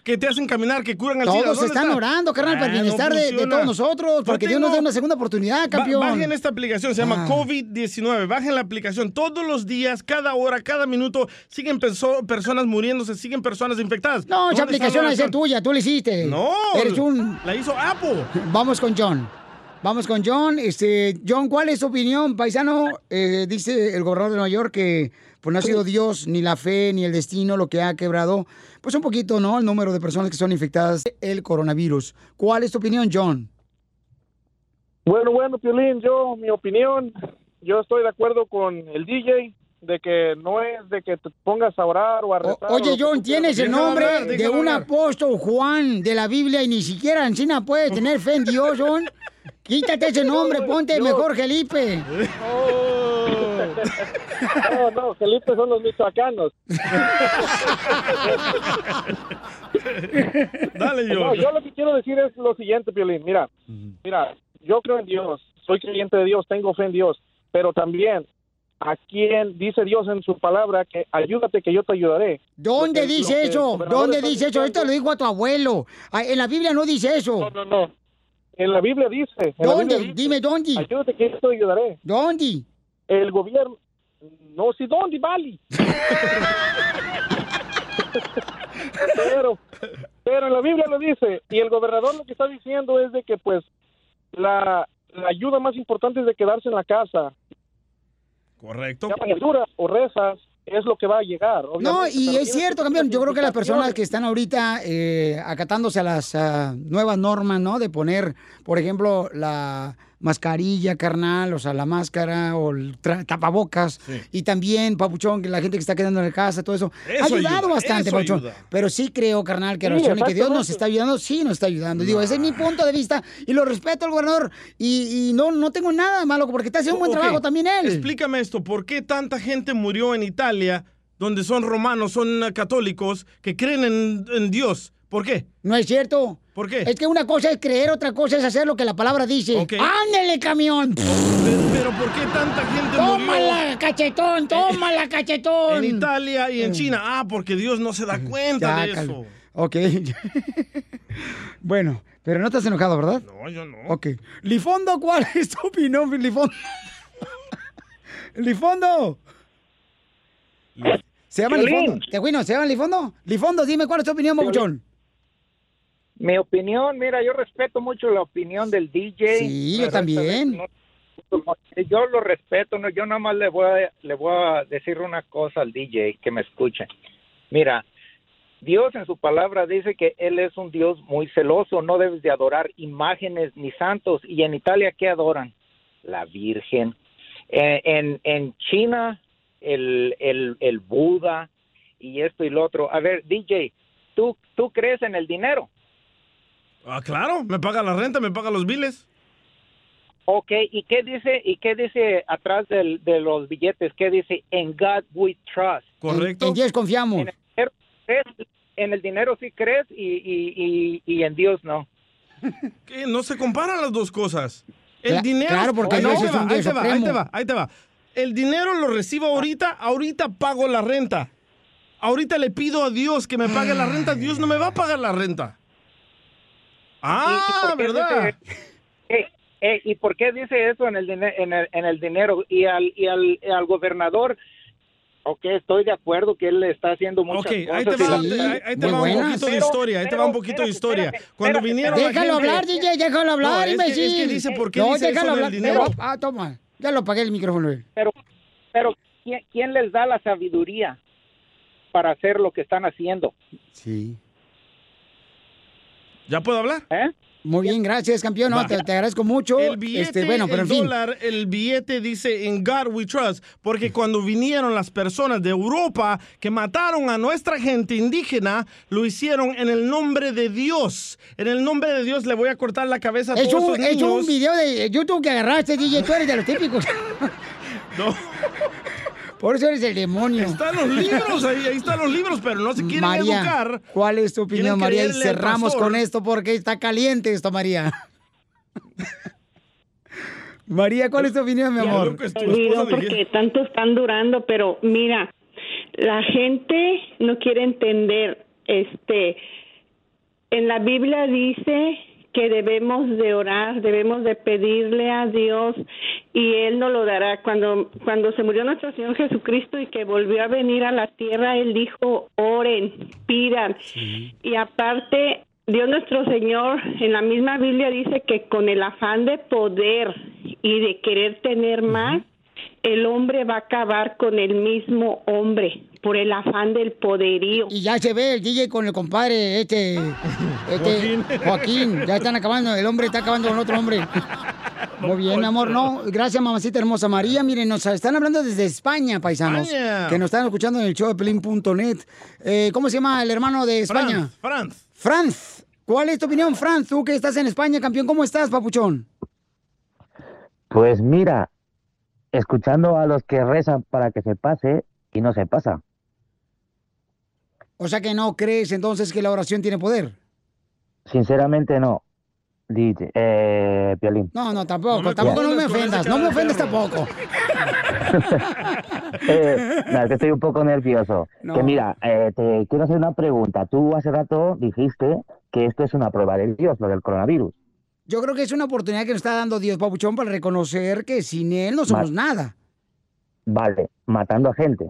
Que te hacen caminar, que curan al SIDA. Todos ¿Dónde están orando, carnal, para el Ah, no bienestar de, todos nosotros, porque Dios nos dé una segunda oportunidad, Ba- campeón. Bajen esta aplicación, se llama Ah. COVID-19. Bajen la aplicación. Todos los días, cada hora, cada minuto, siguen perso- personas muriéndose, siguen personas infectadas. No, esa ¿Dónde está aplicación es tuya, tú la hiciste. No, Eres un... la hizo Apple. Vamos con John. Vamos con John. Este, John, ¿cuál es tu opinión, paisano? Eh, dice el gobernador de Nueva York que pues no ha sido Dios, ni la fe, ni el destino lo que ha quebrado, pues un poquito, ¿no? El número de personas que son infectadas el coronavirus. ¿Cuál es tu opinión, John? Bueno, bueno, Piolín, yo, mi opinión, yo estoy de acuerdo con el DJ de que no es de que te pongas a orar o a rezar. o Oye, John, tienes el nombre hablar, de un hablar. apóstol Juan de la Biblia y ni siquiera Encina puede tener fe en Dios, John. Quítate ese nombre, ponte mejor Felipe. No, no, Felipe son los michoacanos. Dale, No, John. yo lo que quiero decir es lo siguiente, Piolín. Mira, mira, yo creo en Dios, soy creyente de Dios, tengo fe en Dios, pero también a quien dice Dios en su palabra que ayúdate que yo te ayudaré. ¿Dónde dice eso? ¿Dónde dice eso? Esto lo dijo a tu abuelo. Ah, En la Biblia no dice eso. No, no, no. En la Biblia dice. en la ¿Dónde? Biblia dice, Dime dónde. Ayúdate que yo te ayudaré. ¿Dónde? El gobierno. No, si dónde, Bali. pero, pero en la Biblia lo dice. Y el gobernador lo que está diciendo es de que, pues, la, la ayuda más importante es de quedarse en la casa. Correcto. Ayudas o rezas es lo que va a llegar. No, y pero es cierto, campeón. Yo creo que las personas que están ahorita eh, acatándose a las ah, nuevas normas, ¿no? De poner, por ejemplo, la mascarilla carnal, o sea, la máscara o el tapabocas. Y también, papuchón, que la gente que está quedando en la casa, todo eso. Eso ha ayudado ayuda, bastante, eso papuchón. ayuda. Pero sí creo, carnal, que, Sí, que Dios nos está ayudando, sí nos está ayudando. Digo, ese es mi punto de vista y lo respeto al gobernador. Y, y no, no tengo nada malo, porque está haciendo un buen trabajo también él. Explícame esto, ¿por qué tanta gente murió en Italia, donde son romanos, son católicos, que creen en, en Dios? ¿Por qué? No es cierto. ¿Por qué? Es que una cosa es creer, otra cosa es hacer lo que la palabra dice. Ok. ¡Ándele, camión! Pero ¿por qué tanta gente ¡Tómala, murió cachetón! ¡Tómala, cachetón! en Italia y en China? Ah, porque Dios no se da cuenta Ya, de eso. Ok. bueno, pero no estás enojado, ¿verdad? No, yo no. Ok. Lifondo, ¿cuál es tu opinión, Lifondo? Lifondo. ¿Se llama. Lifondo? ¿Te bueno, ¿Se llama Lifondo? Lifondo, dime cuál es tu opinión, Papuchón. Mi opinión, mira, yo respeto mucho la opinión del DJ. Sí, yo también. no- yo lo respeto, no, yo nada más le voy, a, le voy a decir una cosa al DJ que me escuche. Mira, Dios en su palabra dice que Él es un Dios muy celoso, no debes de adorar imágenes ni santos. ¿Y en Italia qué adoran? La Virgen. Eh, en, en China, el, el, el Buda y esto y lo otro. A ver, DJ, ¿tú, ¿tú crees en el dinero? Ah, claro, me paga la renta, me paga los biles. Ok, ¿y qué dice, y qué dice atrás del- de los billetes? ¿Qué dice? En God we trust. Correcto. En Dios confiamos. En el dinero, crees, en el dinero sí crees y, y, y, y en Dios no. ¿Qué? No se comparan las dos cosas. El dinero. claro, porque Dios te es va, un ahí te va, ahí te va, ahí te va. El dinero lo recibo ahorita, ahorita pago la renta. Ahorita le pido a Dios que me pague la renta, Dios no me va a pagar la renta. Ah, por qué ¿verdad? dice- eh, eh, ¿Y por qué dice eso en el, en el, en el dinero? Y al, y al, y al gobernador, ok, estoy de acuerdo que él le está haciendo muchas Ok, cosas. ahí te y va, la- ahí- ahí te va un poquito de historia, ahí te va un poquito de historia. Cuando vinieron la Déjalo gente- hablar, DJ, déjalo hablar, No, es que- imbécil. es que dice, ¿por qué no, dice eso déjalo del hablar. dinero? Pero- ah, toma. Ya lo apagué el micrófono. Pero, pero ¿quién, quién les da la sabiduría para hacer lo que están haciendo? Sí. ¿Ya puedo hablar? ¿Eh? Muy bien, gracias, campeón. No, te, te agradezco mucho. El billete, este, bueno, pero el en fin. dólar, el billete dice en God we trust, porque cuando vinieron las personas de Europa que mataron a nuestra gente indígena, lo hicieron en el nombre de Dios. En el nombre de Dios le voy a cortar la cabeza a Es todos un, esos es un video de YouTube que agarraste, DJ. Tú eres de los típicos. No. Por eso eres el demonio. Están los libros ahí, ahí están los libros, pero no se quieren María, educar. ¿cuál es tu opinión, María? Y cerramos con esto porque está caliente esto, María. María, ¿cuál es tu opinión, mi amor? Olvido porque tanto están durando, pero mira, la gente no quiere entender, este, en la Biblia dice que debemos de orar, debemos de pedirle a Dios y Él nos lo dará. Cuando, cuando se murió nuestro Señor Jesucristo y que volvió a venir a la tierra, Él dijo, oren, pidan. Y aparte, Dios nuestro Señor en la misma Biblia dice que con el afán de poder y de querer tener más, el hombre va a acabar con el mismo hombre por el afán del poderío. Y ya se ve el DJ con el compadre, este, este Joaquín. Joaquín. Ya están acabando, el hombre está acabando con otro hombre. Muy bien, mi amor, no. Gracias, mamacita hermosa. María, miren, nos están hablando desde España, paisanos. España. Que nos están escuchando en el show de Pelín.net. Eh, ¿Cómo se llama el hermano de España? Franz. Franz. ¿Cuál es tu opinión, Franz? Tú que estás en España, campeón, ¿cómo estás, papuchón? Pues mira, escuchando a los que rezan para que se pase y no se pasa. O sea que no crees entonces que la oración tiene poder. Sinceramente no. DJ, eh, Piolín. No, no, tampoco, No me tampoco no me ofendas, no me ofendas tampoco. Eh, no, es que estoy un poco nervioso. No. Que mira, eh, te quiero hacer una pregunta. Tú hace rato dijiste que esto es una prueba de Dios, lo del coronavirus. Yo creo que es una oportunidad que nos está dando Dios, papuchón, para reconocer que sin Él no somos nada. Vale, matando a gente.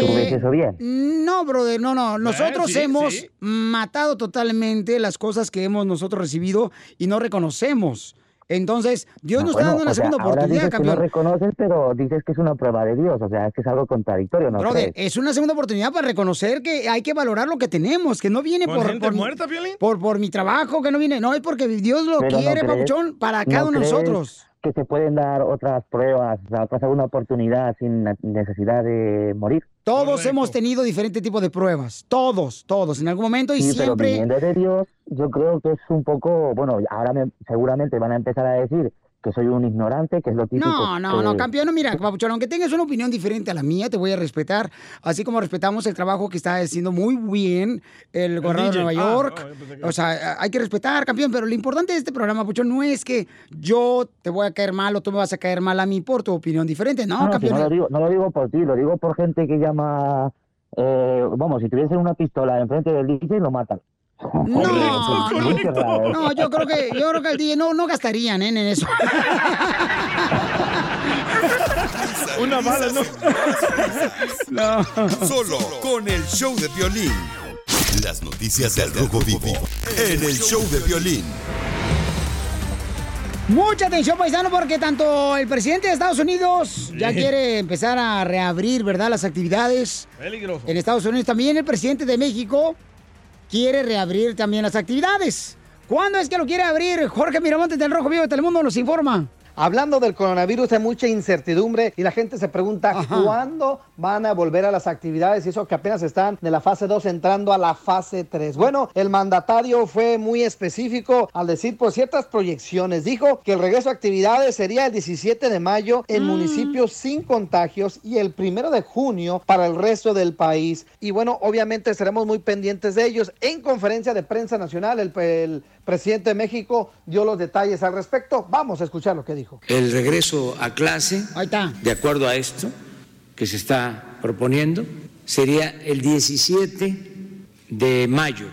¿Tú ves Eh, eso bien? No, brother, no, no. Nosotros sí, hemos sí. matado totalmente las cosas que hemos nosotros recibido y no reconocemos. Entonces, Dios nos está dando una sea, segunda ahora oportunidad, que no campeón. reconoces, pero dices que es una prueba de Dios. O sea, es que es algo contradictorio, ¿no Brother, crees? es una segunda oportunidad para reconocer que hay que valorar lo que tenemos, que no viene ¿Con por, gente por, mi- muerta, por, por mi trabajo, que no viene, no, es porque Dios lo Pero ¿no quiere, crees- papuchón, para ¿no cada uno de crees nosotros. Que se pueden dar otras pruebas, o sea, otra segunda oportunidad sin necesidad de morir. Todos hemos tenido diferente tipo de pruebas, todos, todos, en algún momento y Sí, pero siempre... viniendo de Dios, yo creo que es un poco, bueno, ahora me- seguramente van a empezar a decir que soy un ignorante, que es lo típico. No, no, que- no, campeón, no, mira, Papuchón, aunque tengas una opinión diferente a la mía, te voy a respetar, así como respetamos el trabajo que está haciendo muy bien el gobernador de. Nueva Ah, York. O sea, hay que respetar, campeón, pero lo importante de este programa, Papuchón, no es que yo te voy a caer mal o tú me vas a caer mal a mí por tu opinión diferente, no, No, no, si campeón. no lo digo, no lo digo por ti, lo digo por gente que llama, eh, vamos, si tuviese una pistola enfrente del DJ, lo matan. No, cerrado. no, yo creo que, yo creo que el DJ no, no gastarían ¿eh, en eso. Una bala, no. Solo con el show de violín. Las noticias del Rojo Vivo en el show de violín. Mucha atención, paisano, porque tanto el presidente de Estados Unidos ya quiere empezar a reabrir, ¿verdad?, las actividades. Peligroso. En Estados Unidos también el presidente de México quiere reabrir también las actividades. ¿Cuándo es que lo quiere abrir? Jorge Miramontes del Rojo Vivo de Telemundo nos informa. Hablando del coronavirus hay mucha incertidumbre y la gente se pregunta cuándo van a volver a las actividades y eso que apenas están de la fase 2 entrando a la fase 3. Bueno, el mandatario fue muy específico al decir por ciertas proyecciones. Dijo que el regreso a actividades sería el 17 de mayo en municipios sin contagios y el primero de junio para el resto del país. Y bueno, obviamente estaremos muy pendientes de ellos. En conferencia de prensa nacional, el, el presidente de México dio los detalles al respecto. Vamos a escuchar lo que dijo. El regreso a clase, de acuerdo a esto que se está proponiendo, sería el 17 de mayo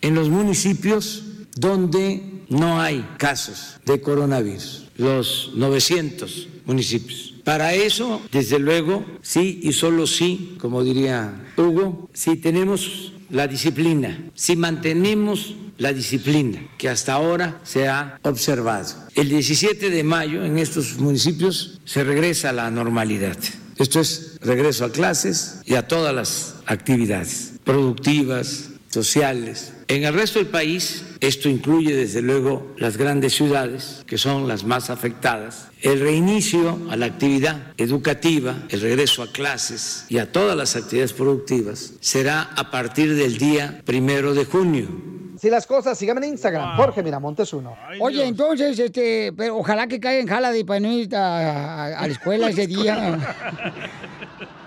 en los municipios donde no hay casos de coronavirus, los 900 municipios. Para eso, desde luego, sí y solo sí, como diría Hugo, si tenemos la disciplina, si mantenemos la disciplina que hasta ahora se ha observado. El 17 de mayo en estos municipios se regresa a la normalidad. Esto es regreso a clases y a todas las actividades productivas, sociales. En el resto del país, esto incluye desde luego las grandes ciudades, que son las más afectadas, el reinicio a la actividad educativa, el regreso a clases y a todas las actividades productivas será a partir del día primero de junio. Si las cosas, síganme en Instagram, Jorge Miramontes uno. Oye, entonces, este, pero ojalá que caiga en jala de para no ir a, a- a la escuela ese día.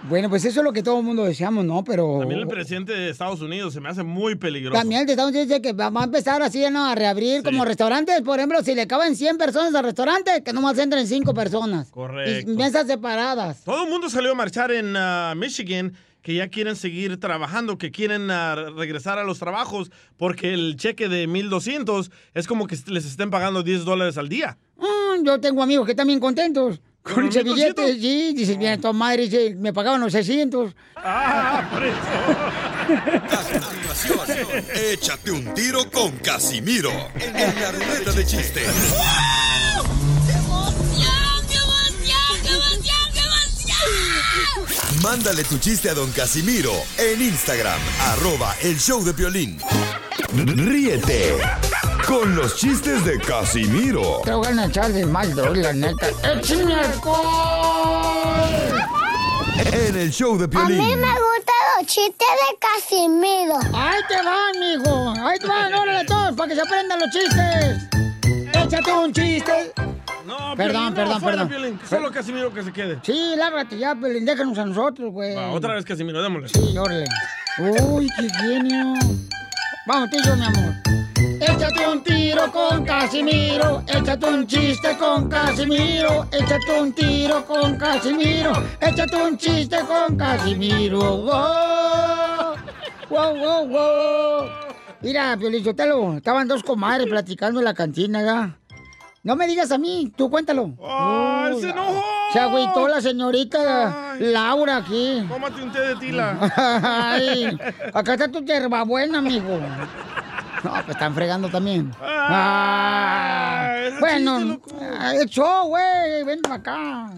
Bueno, pues eso es lo que todo el mundo deseamos, ¿no? Pero También el presidente de Estados Unidos se me hace muy peligroso. también el de Estados Unidos dice que va a empezar así, ¿no? A reabrir como restaurantes. Por ejemplo, si le caben 100 personas al restaurante, que nomás entren 5 personas. Correcto. Y mesas separadas. Todo el mundo salió a marchar en ah, Michigan que ya quieren seguir trabajando, que quieren ah, regresar a los trabajos porque el cheque de 1200 es como que les estén pagando 10 dólares al día. Mm, yo tengo amigos que están bien contentos. Con ese billete, sí, dices, mira, tu madre, dice, me pagaban los 600. Ah, por eso. Échate un tiro con Casimiro en la ruleta de chistes. Mándale tu chiste a don Casimiro en Instagram, arroba el show de violín. Ríete con los chistes de Casimiro Te voy a echar de mal, la neta. ¡Échame en el show de A violín. mí me gustan los chistes de Casimiro. ¡Ahí te va, amigo! ¡Ahí te van! ¡Órale todos para que se aprendan los chistes! ¡Échate un chiste! No, Perdón, Piolín, perdón, perdón. Piolín. Solo Casimiro que se quede. Sí, lárgate ya, Pelín, déjanos a nosotros, güey. Va, otra vez Casimiro, démosle. Sí, órale. Uy, qué genio. Vamos, tú y yo, mi amor. Échate un tiro con Casimiro, échate un chiste con Casimiro, échate un tiro con Casimiro, échate un chiste con Casimiro. ¡Wow! ¡Wow, wow, wow! Mira, Piolichotelo, estaban dos comadres platicando en la cantina, ¿ya? No me digas a mí, tú cuéntalo. ¡Ay, Uy, se enojó! Se agüitó la señorita Laura aquí. Tómate un té de tila. Ay, acá está tu hierbabuena, amigo. No, pues están fregando también. Ah, bueno, ah, es show, güey. Ven para acá.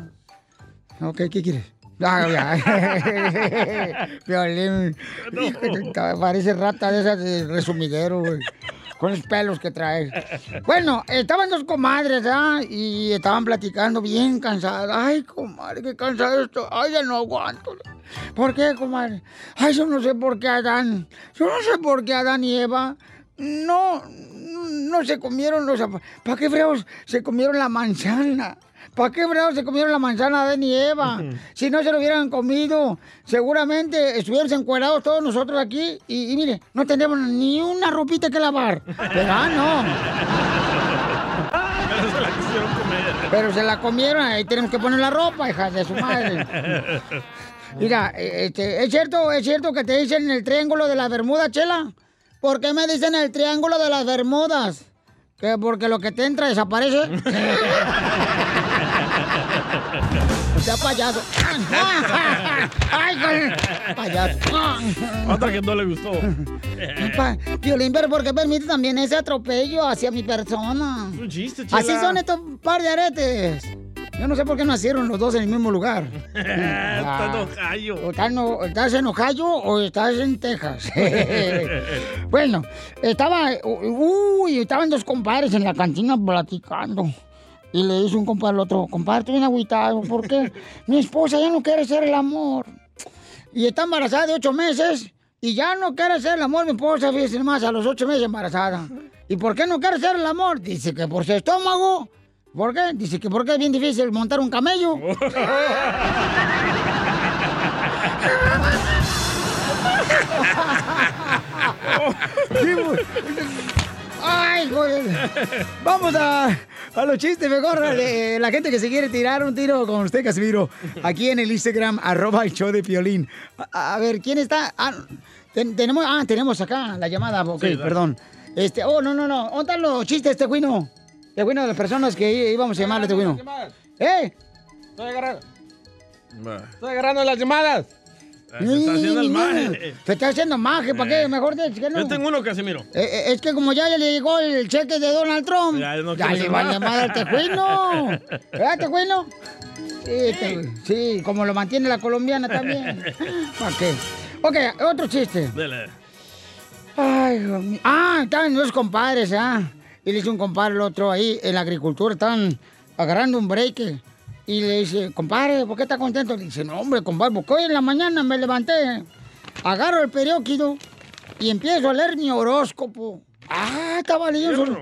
Ok, ¿qué quieres? Ah, ya. Violín. Parece rata de esas de resumidero, güey. Con los pelos que trae. Bueno, estaban dos comadres, ¿ah? Y estaban platicando bien cansadas. Ay, comadre, qué cansado estoy. Ay, ya no aguanto. ¿Por qué, comadre? Ay, yo no sé por qué Adán. Yo no sé por qué Adán y Eva no, no se comieron los... ¿Para qué freos se comieron la manzana? ¿Para qué freos se comieron la manzana Adán y Eva? Si no se lo hubieran comido, seguramente estuviéramos encuerados todos nosotros aquí y, y mire, no tendríamos ni una ropita que lavar. Pero ah, no. Pero se la quisieron comer. Pero se la comieron, ahí tenemos que poner la ropa, hija de su madre. Mira, eh, este, ¿es cierto, es cierto que te dicen el triángulo de la Bermuda, Chela? ¿Por qué me dicen el triángulo de las Bermudas? ¿Que porque lo que te entra desaparece? sea payaso. ¡Ay, güey! Payaso. Otra que no le gustó. Piolín, pero ¿por qué permite también ese atropello hacia mi persona? Un chiste, chela. Así son estos par de aretes. Yo no sé por qué nacieron los dos en el mismo lugar. Está enojallo. O estás, no- ¿Estás en Ohio o estás en Texas? bueno, estaba, uy, estaban dos compadres en la cantina platicando. Y le dice un compadre al otro, compadre, estoy bien agüitado, ¿por qué? Mi esposa ya no quiere hacer el amor. Y está embarazada de ocho meses y ya no quiere hacer el amor mi esposa, fíjese más, a los ocho meses embarazada. ¿Y por qué no quiere hacer el amor? Dice que por su estómago. ¿Por qué? Dice que porque es bien difícil montar un camello. Ay, joder. Vamos a, a los chistes mejor. eh, la gente que se quiere tirar un tiro con usted, Casimiro. Aquí en el Instagram, arroba el show de Piolín. A, a ver, ¿quién está? Ah, ten- tenemos, ah, tenemos acá la llamada. Ok, Sí, perdón. Este, oh, no, no, no. ¿Dónde están los chistes, Tejuino? Tejuino, de las personas que íbamos a llamarle, Tejuino. ¿Eh? Estoy agarrando. Estoy agarrando las llamadas. Se está haciendo el maje. Se está haciendo maje, ¿para qué? Mejor de, que no. Yo tengo uno, Casimiro. Eh, eh, es que como ya le llegó el cheque de Donald Trump, Ya, no le va a llamar al tejuino. ¿Verdad, tejuino? Sí, sí, como lo mantiene la colombiana también. ¿Para qué? Ok, otro chiste. Dele. Ay, Dios mío. Ah, estaban dos compadres, ¿ah? Y le dice un compadre al otro ahí, en la agricultura, estaban agarrando un break. Y le dice, compadre, ¿por qué está contento? Le dice, no, hombre, compadre, porque hoy en la mañana me levanté, agarro el periódico y empiezo a leer mi horóscopo. Ah, estaba leyendo. su-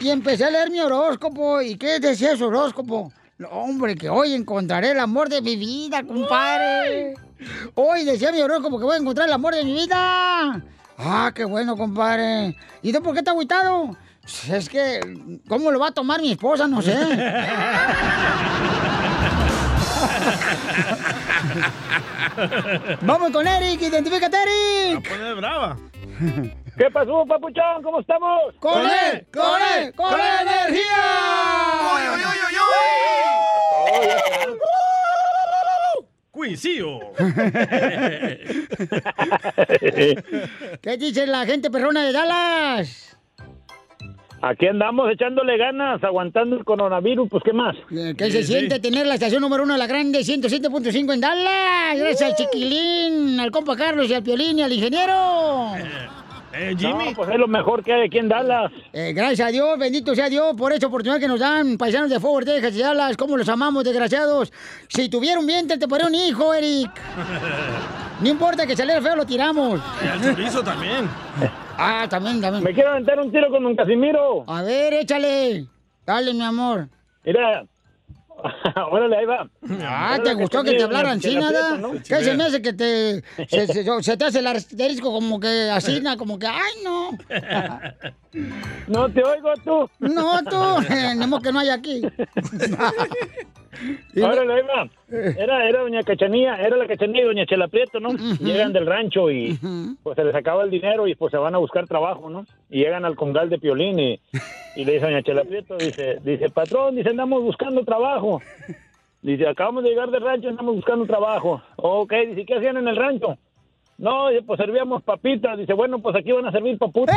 Y empecé a leer mi horóscopo. ¿Y qué decía ese horóscopo? No, hombre, que hoy encontraré el amor de mi vida, compadre. Hoy decía mi horóscopo que voy a encontrar el amor de mi vida. Ah, qué bueno, compadre. ¿Y tú por qué está agüitado? Es que, ¿cómo lo va a tomar mi esposa? No sé. Vamos con Eric, identifícate, Eric. Pone brava. ¿Qué pasó, papuchón? ¿Cómo estamos? ¡Con él! ¡Con él! ¡Con energía! Hermosillo. ¿Qué dice la gente perrona de Dallas? Aquí andamos echándole ganas, aguantando el coronavirus, pues ¿qué más? ¿Qué se siente tener la estación número uno de la grande 107.5 en Dallas? Gracias al chiquilín, al compa Carlos y al Piolín y al ingeniero. No, pues es lo mejor que hay aquí en Dallas. Eh, gracias a Dios, bendito sea Dios por esta oportunidad que nos dan paisanos de Fort Texas y Dallas. ¿Cómo los amamos, desgraciados? Si tuviera un vientre, te ponía un hijo, Eric. No importa que saliera feo, lo tiramos. Y al chorizo también. Ah, también, también. Me quiero aventar un tiro con don Casimiro. A ver, échale. Dale, mi amor. Mira. Órale, ahí va. Ah, ¿te gustó que te hablaran así, nada? ¿Qué se me hace que te... Se, te hace el asterisco como que así, como que... ¡Ay, no! No te oigo tú. No, tú. Ni modo que no hay aquí. Órale, ahí va. Era, era doña Cachanía, era la Cachanía y doña Chela Prieto, ¿no? Llegan del rancho y pues se les acaba el dinero y pues se van a buscar trabajo, ¿no? Y llegan al congal de Piolín y, y le dice a doña Chela Prieto, dice, dice, patrón, dice, andamos buscando trabajo. Dice, acabamos de llegar del rancho, andamos buscando trabajo. Ok, dice, ¿qué hacían en el rancho? No, dice, pues servíamos papitas. Dice, bueno, pues aquí van a servir paputas.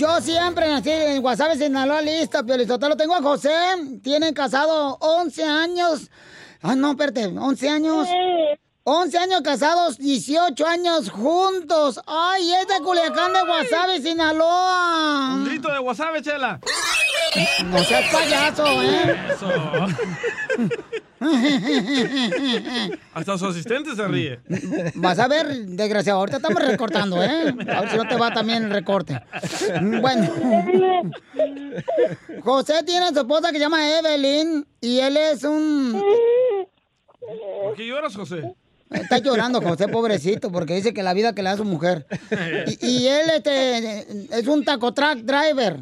Yo siempre nací en Guasave, Sinaloa, lista, Piolizotelo. Tengo a José, tienen casado 11 años. Ah, no, espérate, 11 años. 11 años casados, 18 años juntos. Ay, es de Culiacán de Guasave, Sinaloa. Un grito de wasabi, chela. No seas payaso, ¿eh? Eso. Hasta su asistente se ríe. Vas a ver, desgraciado, ahorita estamos recortando, ¿eh? A ver si no te va también el recorte. Bueno. José tiene a su esposa que se llama Evelyn y él es un... ¿Por qué lloras, José? Está llorando José, pobrecito, porque dice que la vida que le da su mujer. Y, y él este, es un taco truck driver.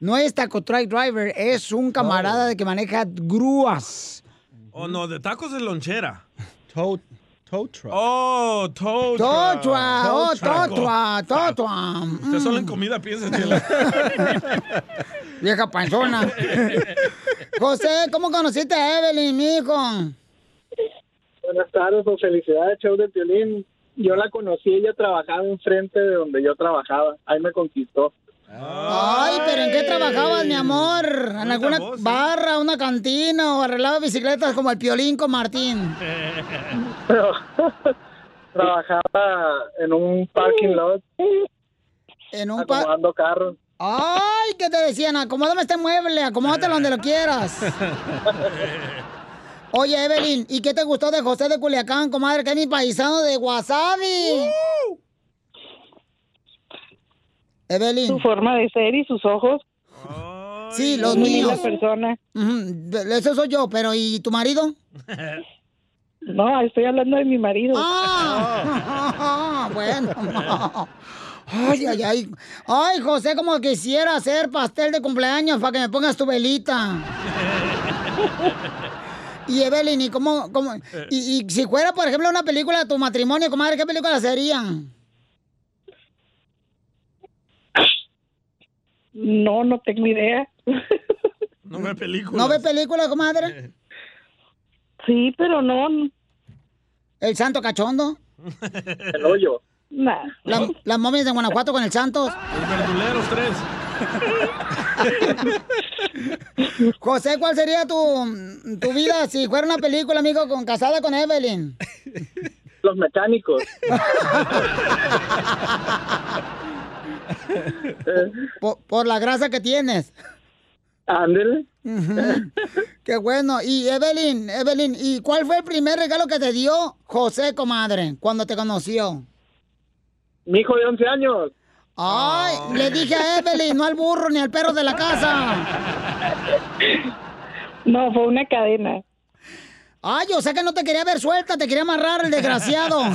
No es taco truck driver, es un camarada de que maneja grúas. Oh, no, de tacos de lonchera. Tow, tow truck. Oh, tow truck. Totua, oh, Tow truck. totua, totua. Usted solo en comida piensa, chela. Vieja panzona. José, ¿cómo conociste a Evelyn, mijo? Buenas tardes, pues felicidades, show de Piolín. Yo la conocí, ella trabajaba enfrente de donde yo trabajaba. Ahí me conquistó. Ay, pero ¿en qué trabajabas, mi amor? ¿En alguna barra, una cantina o arreglaba bicicletas como el Piolín con Martín? Trabajaba en un parking lot. En un pa- acomodando carros. Ay, ¿qué te decían? Acomódame este mueble, acomódatelo donde lo quieras. Oye, Evelyn, ¿y qué te gustó de José de Culiacán, comadre? Que es mi paisano de Wasabi. Evelyn. Su forma de ser y sus ojos. Sí, los míos. persona. Ujú, Eso soy yo, pero ¿y tu marido? No, estoy hablando de mi marido. Ah, bueno. Ay, ay, ay. Ay, José, como quisiera hacer pastel de cumpleaños para que me pongas tu velita. Y Evelyn, ¿y cómo, cómo? Y, y si fuera, por ejemplo, una película de tu matrimonio, comadre, ¿qué película sería? No, no tengo idea. No ve películas. ¿No ve película, comadre? Sí, pero no. ¿El santo cachondo? El hoyo. Nah. La- ¿Las momias de Guanajuato con el Santos? Los verduleros tres. José, ¿cuál sería tu, tu vida si fuera una película, amigo, con casada con Evelyn? Los mecánicos. por, por la grasa que tienes. Ándele. Qué bueno. Y Evelyn, Evelyn, ¿y cuál fue el primer regalo que te dio José, comadre, cuando te conoció? Mi hijo de 11 años. Ay, le dije a Evelyn, no al burro ni al perro de la casa. No, fue una cadena. Ay, o sea que no te quería ver suelta, te quería amarrar el desgraciado.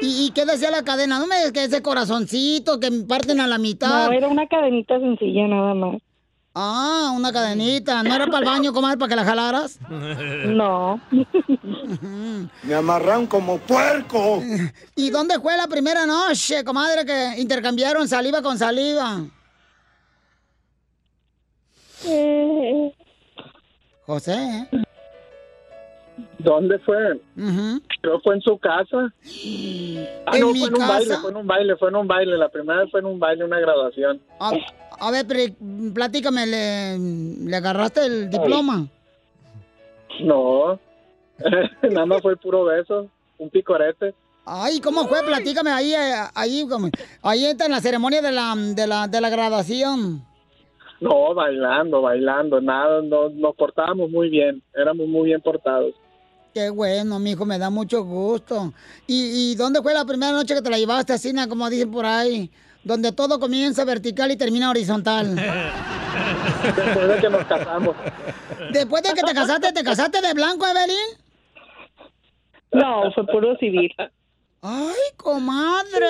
¿Y, y qué decía la cadena? No me digas que ese corazoncito que me parten a la mitad. No, era una cadenita sencilla nada más. Ah, una cadenita. ¿No era para el baño, comadre, para que la jalaras? No. Me amarran como puerco. ¿Y dónde fue la primera noche, comadre, que intercambiaron saliva con saliva? Eh, José. ¿Dónde fue? Creo que fue en su casa. Ah, ¿En no, mi fue en un baile, casa? fue en un baile, fue en un baile. La primera vez fue en un baile, una graduación. A, a ver, pero platícame, ¿le, le agarraste el diploma? No, nada más fue el puro beso, un picorete. Ay, ¿cómo fue? Platícame ahí, eh, ahí, ahí está en la ceremonia de la, de la, de la graduación. No, bailando, bailando, nada, no, nos portábamos muy bien, éramos muy bien portados. Qué bueno, mijo, me da mucho gusto. ¿Y, y dónde fue la primera noche que te la llevaste así, na, como dicen por ahí? Donde todo comienza vertical y termina horizontal. Después de que nos casamos. Después de que te casaste, ¿te casaste de blanco, Evelyn? No, fue puro civil. ¡Ay, comadre!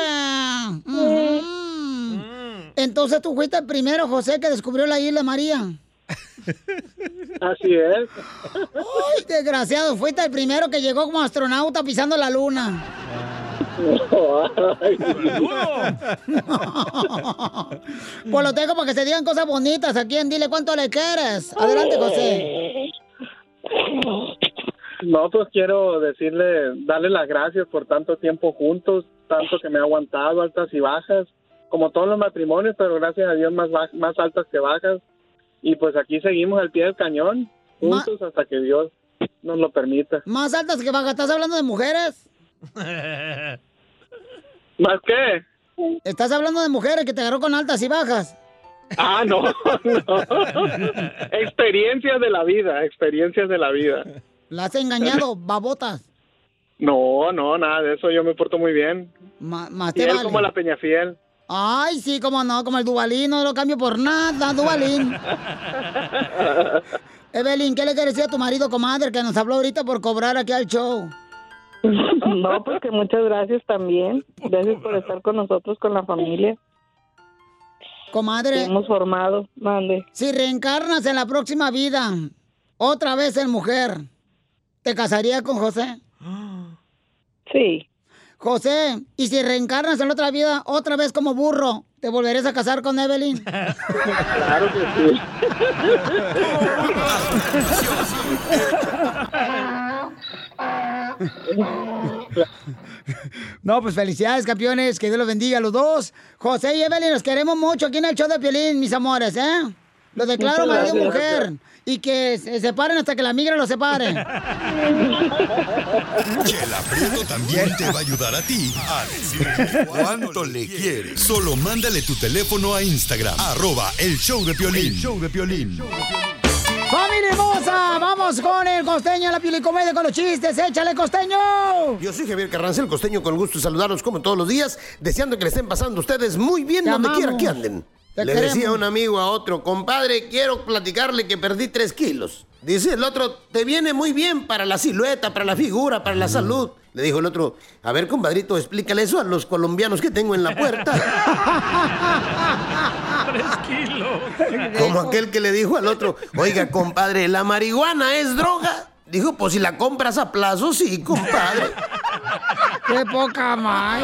Entonces tú fuiste el primero, José, que descubrió la isla María. Así es. ¡Ay, desgraciado! Fuiste el primero que llegó como astronauta pisando la luna. Pues lo tengo para que se digan cosas bonitas aquí en Dile Cuánto Le Quieres. Adelante, José. No, pues quiero decirle, darle las gracias por tanto tiempo juntos, tanto que me ha aguantado, altas y bajas, como todos los matrimonios, pero gracias a Dios más, más altas que bajas. Y pues aquí seguimos al pie del cañón, juntos hasta que Dios nos lo permita. Más altas que bajas. ¿Estás hablando de mujeres? ¿Más qué? ¿Estás hablando de mujeres que te agarró con altas y bajas? Ah, no, no. experiencias de la vida, experiencias de la vida. ¿La has engañado, babotas? No, no, nada de eso, yo me porto muy bien. Ma- más te Fiel vale. como la Peñafiel. Ay, sí, cómo no, como el Dubalín, no lo cambio por nada, Dubalín. Evelyn, ¿qué le quieres decir a tu marido, comadre, que nos habló ahorita por cobrar aquí al show? No, pues que muchas gracias también. Gracias por estar con nosotros, con la familia. Comadre. Que hemos formado. Mande. Si reencarnas en la próxima vida, otra vez en mujer, ¿te casarías con José? Sí. José, ¿y si reencarnas en la otra vida, otra vez como burro, te volverás a casar con Evelyn? Claro que sí. No, pues felicidades, campeones. Que Dios los bendiga a los dos. José y Evelyn, los queremos mucho aquí en el show de Piolín, mis amores, ¿eh? Los declaro marido y gracias. Y que se separen hasta que la migra los separe. Chela Prieto también te va a ayudar a ti a decirle cuánto le quieres. Solo mándale tu teléfono a Instagram, arroba el show de Piolín. El show de Piolín. ¡Familia hermosa! Vamos con el costeño, la piolicomedia con los chistes. ¡Échale, costeño! Yo soy Javier Carranza, el costeño, con gusto de saludarlos como todos los días, deseando que le estén pasando ustedes muy bien Te donde amamos. quiera que anden. Te Le queremos. decía un amigo a otro, compadre, quiero platicarle que perdí tres kilos. Dice el otro, te viene muy bien para la silueta, para la figura, para la salud. Le dijo el otro, a ver, compadrito, explícale eso a los colombianos que tengo en la puerta. Tres kilos. Como aquel que le dijo al otro, oiga, compadre, ¿la marihuana es droga? Dijo, pues si la compras a plazo, sí, compadre. ¡Qué poca más!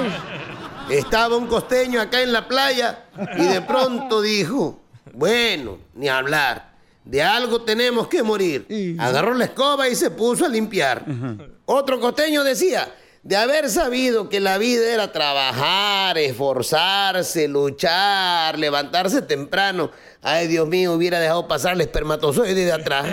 Estaba un costeño acá en la playa y de pronto dijo, bueno, ni hablar, de algo tenemos que morir. Agarró la escoba y se puso a limpiar. Otro costeño decía, de haber sabido que la vida era trabajar, esforzarse, luchar, levantarse temprano, ay Dios mío, hubiera dejado pasar el espermatozoide de atrás.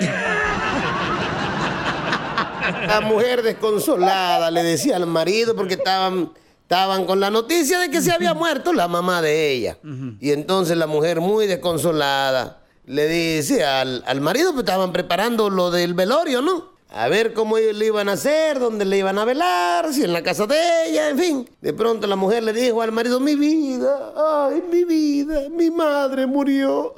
La mujer desconsolada le decía al marido porque estaban, estaban con la noticia de que se había muerto la mamá de ella. Y entonces la mujer muy desconsolada le dice al, al marido, pues estaban preparando lo del velorio, ¿no? A ver cómo le iban a hacer, dónde le iban a velar, si en la casa de ella, en fin. De pronto la mujer le dijo al marido, mi vida, ay, mi vida, mi madre murió.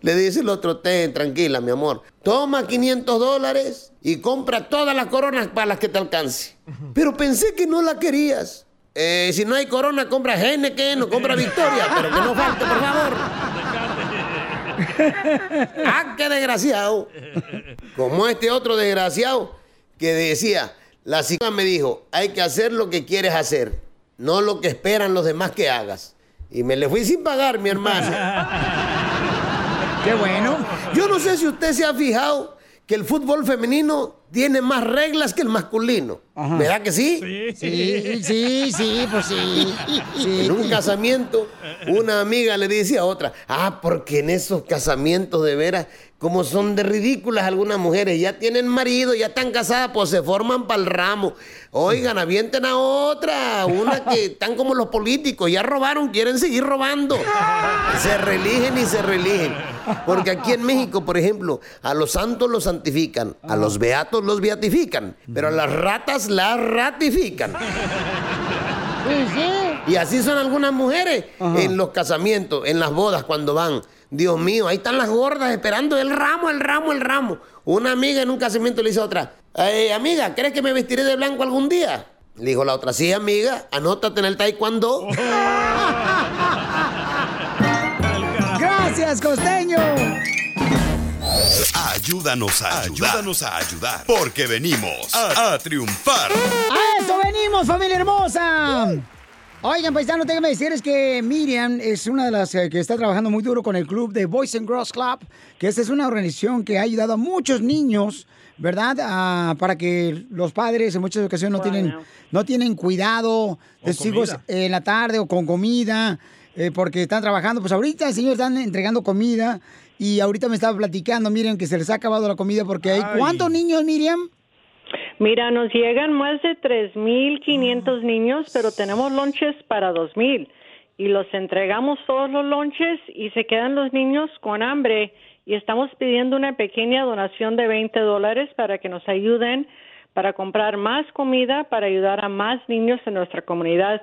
Le dice el otro, ten, tranquila, mi amor. Toma 500 dólares y compra todas las coronas para las que te alcance. Pero pensé que no la querías. Eh, si no hay corona, compra Heineken o compra Victoria, pero que no falte, por favor. ¡Ah, qué desgraciado! Como este otro desgraciado que decía, la psicóloga me dijo, hay que hacer lo que quieres hacer, no lo que esperan los demás que hagas. Y me le fui sin pagar, mi hermano. ¡Qué bueno! Yo no sé si usted se ha fijado que el fútbol femenino tiene más reglas que el masculino. ¿Verdad que sí? Sí, sí, sí, pues sí. Sí. En un casamiento, una amiga le dice a otra, ah, porque en esos casamientos de veras, como son de ridículas algunas mujeres, ya tienen marido, ya están casadas, pues se forman para el ramo. Oigan, avienten a otra, una que están como los políticos, ya robaron, quieren seguir robando. Se religen y se religen. Porque aquí en México, por ejemplo, a los santos los santifican, a los beatos los beatifican, pero a las ratas las ratifican. Y así son algunas mujeres en los casamientos, en las bodas, cuando van. Dios mío, ahí están las gordas esperando el ramo, el ramo, el ramo. Una amiga en un casamiento le dice a otra, "Eh, amiga, ¿crees que me vestiré de blanco algún día? Le dijo la otra, sí, amiga, anótate en el taekwondo. Gracias, costeño. Ayúdanos a ayudar. Ayúdanos a ayudar. Porque venimos a, a triunfar. ¡A eso venimos, familia hermosa! Oigan, paisano, déjenme decirles que Miriam es una de las eh, que está trabajando muy duro con el club de Boys and Girls Club, que esta es una organización que ha ayudado a muchos niños, ¿verdad? Ah, para que los padres en muchas ocasiones no tienen, no tienen cuidado de sus hijos en la tarde o con comida, eh, porque están trabajando. Pues ahorita, señor, están entregando comida y ahorita me estaba platicando, Miriam, que se les ha acabado la comida porque hay... ¿Cuántos niños, Miriam? Mira, nos llegan más de 3.500 niños, pero tenemos lonches para 2.000 y los entregamos todos los lonches y se quedan los niños con hambre. Y estamos pidiendo una pequeña donación de 20 dólares para que nos ayuden para comprar más comida para ayudar a más niños en nuestra comunidad.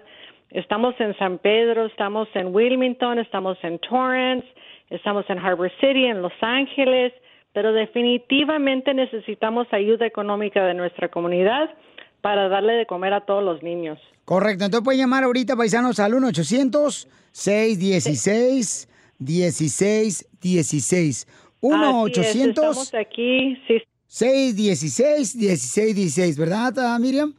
Estamos en San Pedro, estamos en Wilmington, estamos en Torrance, estamos en Harbor City, en Los Ángeles, pero definitivamente necesitamos ayuda económica de nuestra comunidad para darle de comer a todos los niños. Correcto, entonces pueden llamar ahorita, paisanos, al 1-800-616-1616. Así es, estamos aquí, sí. 1-800-616-1616, ¿verdad, ah, Miriam?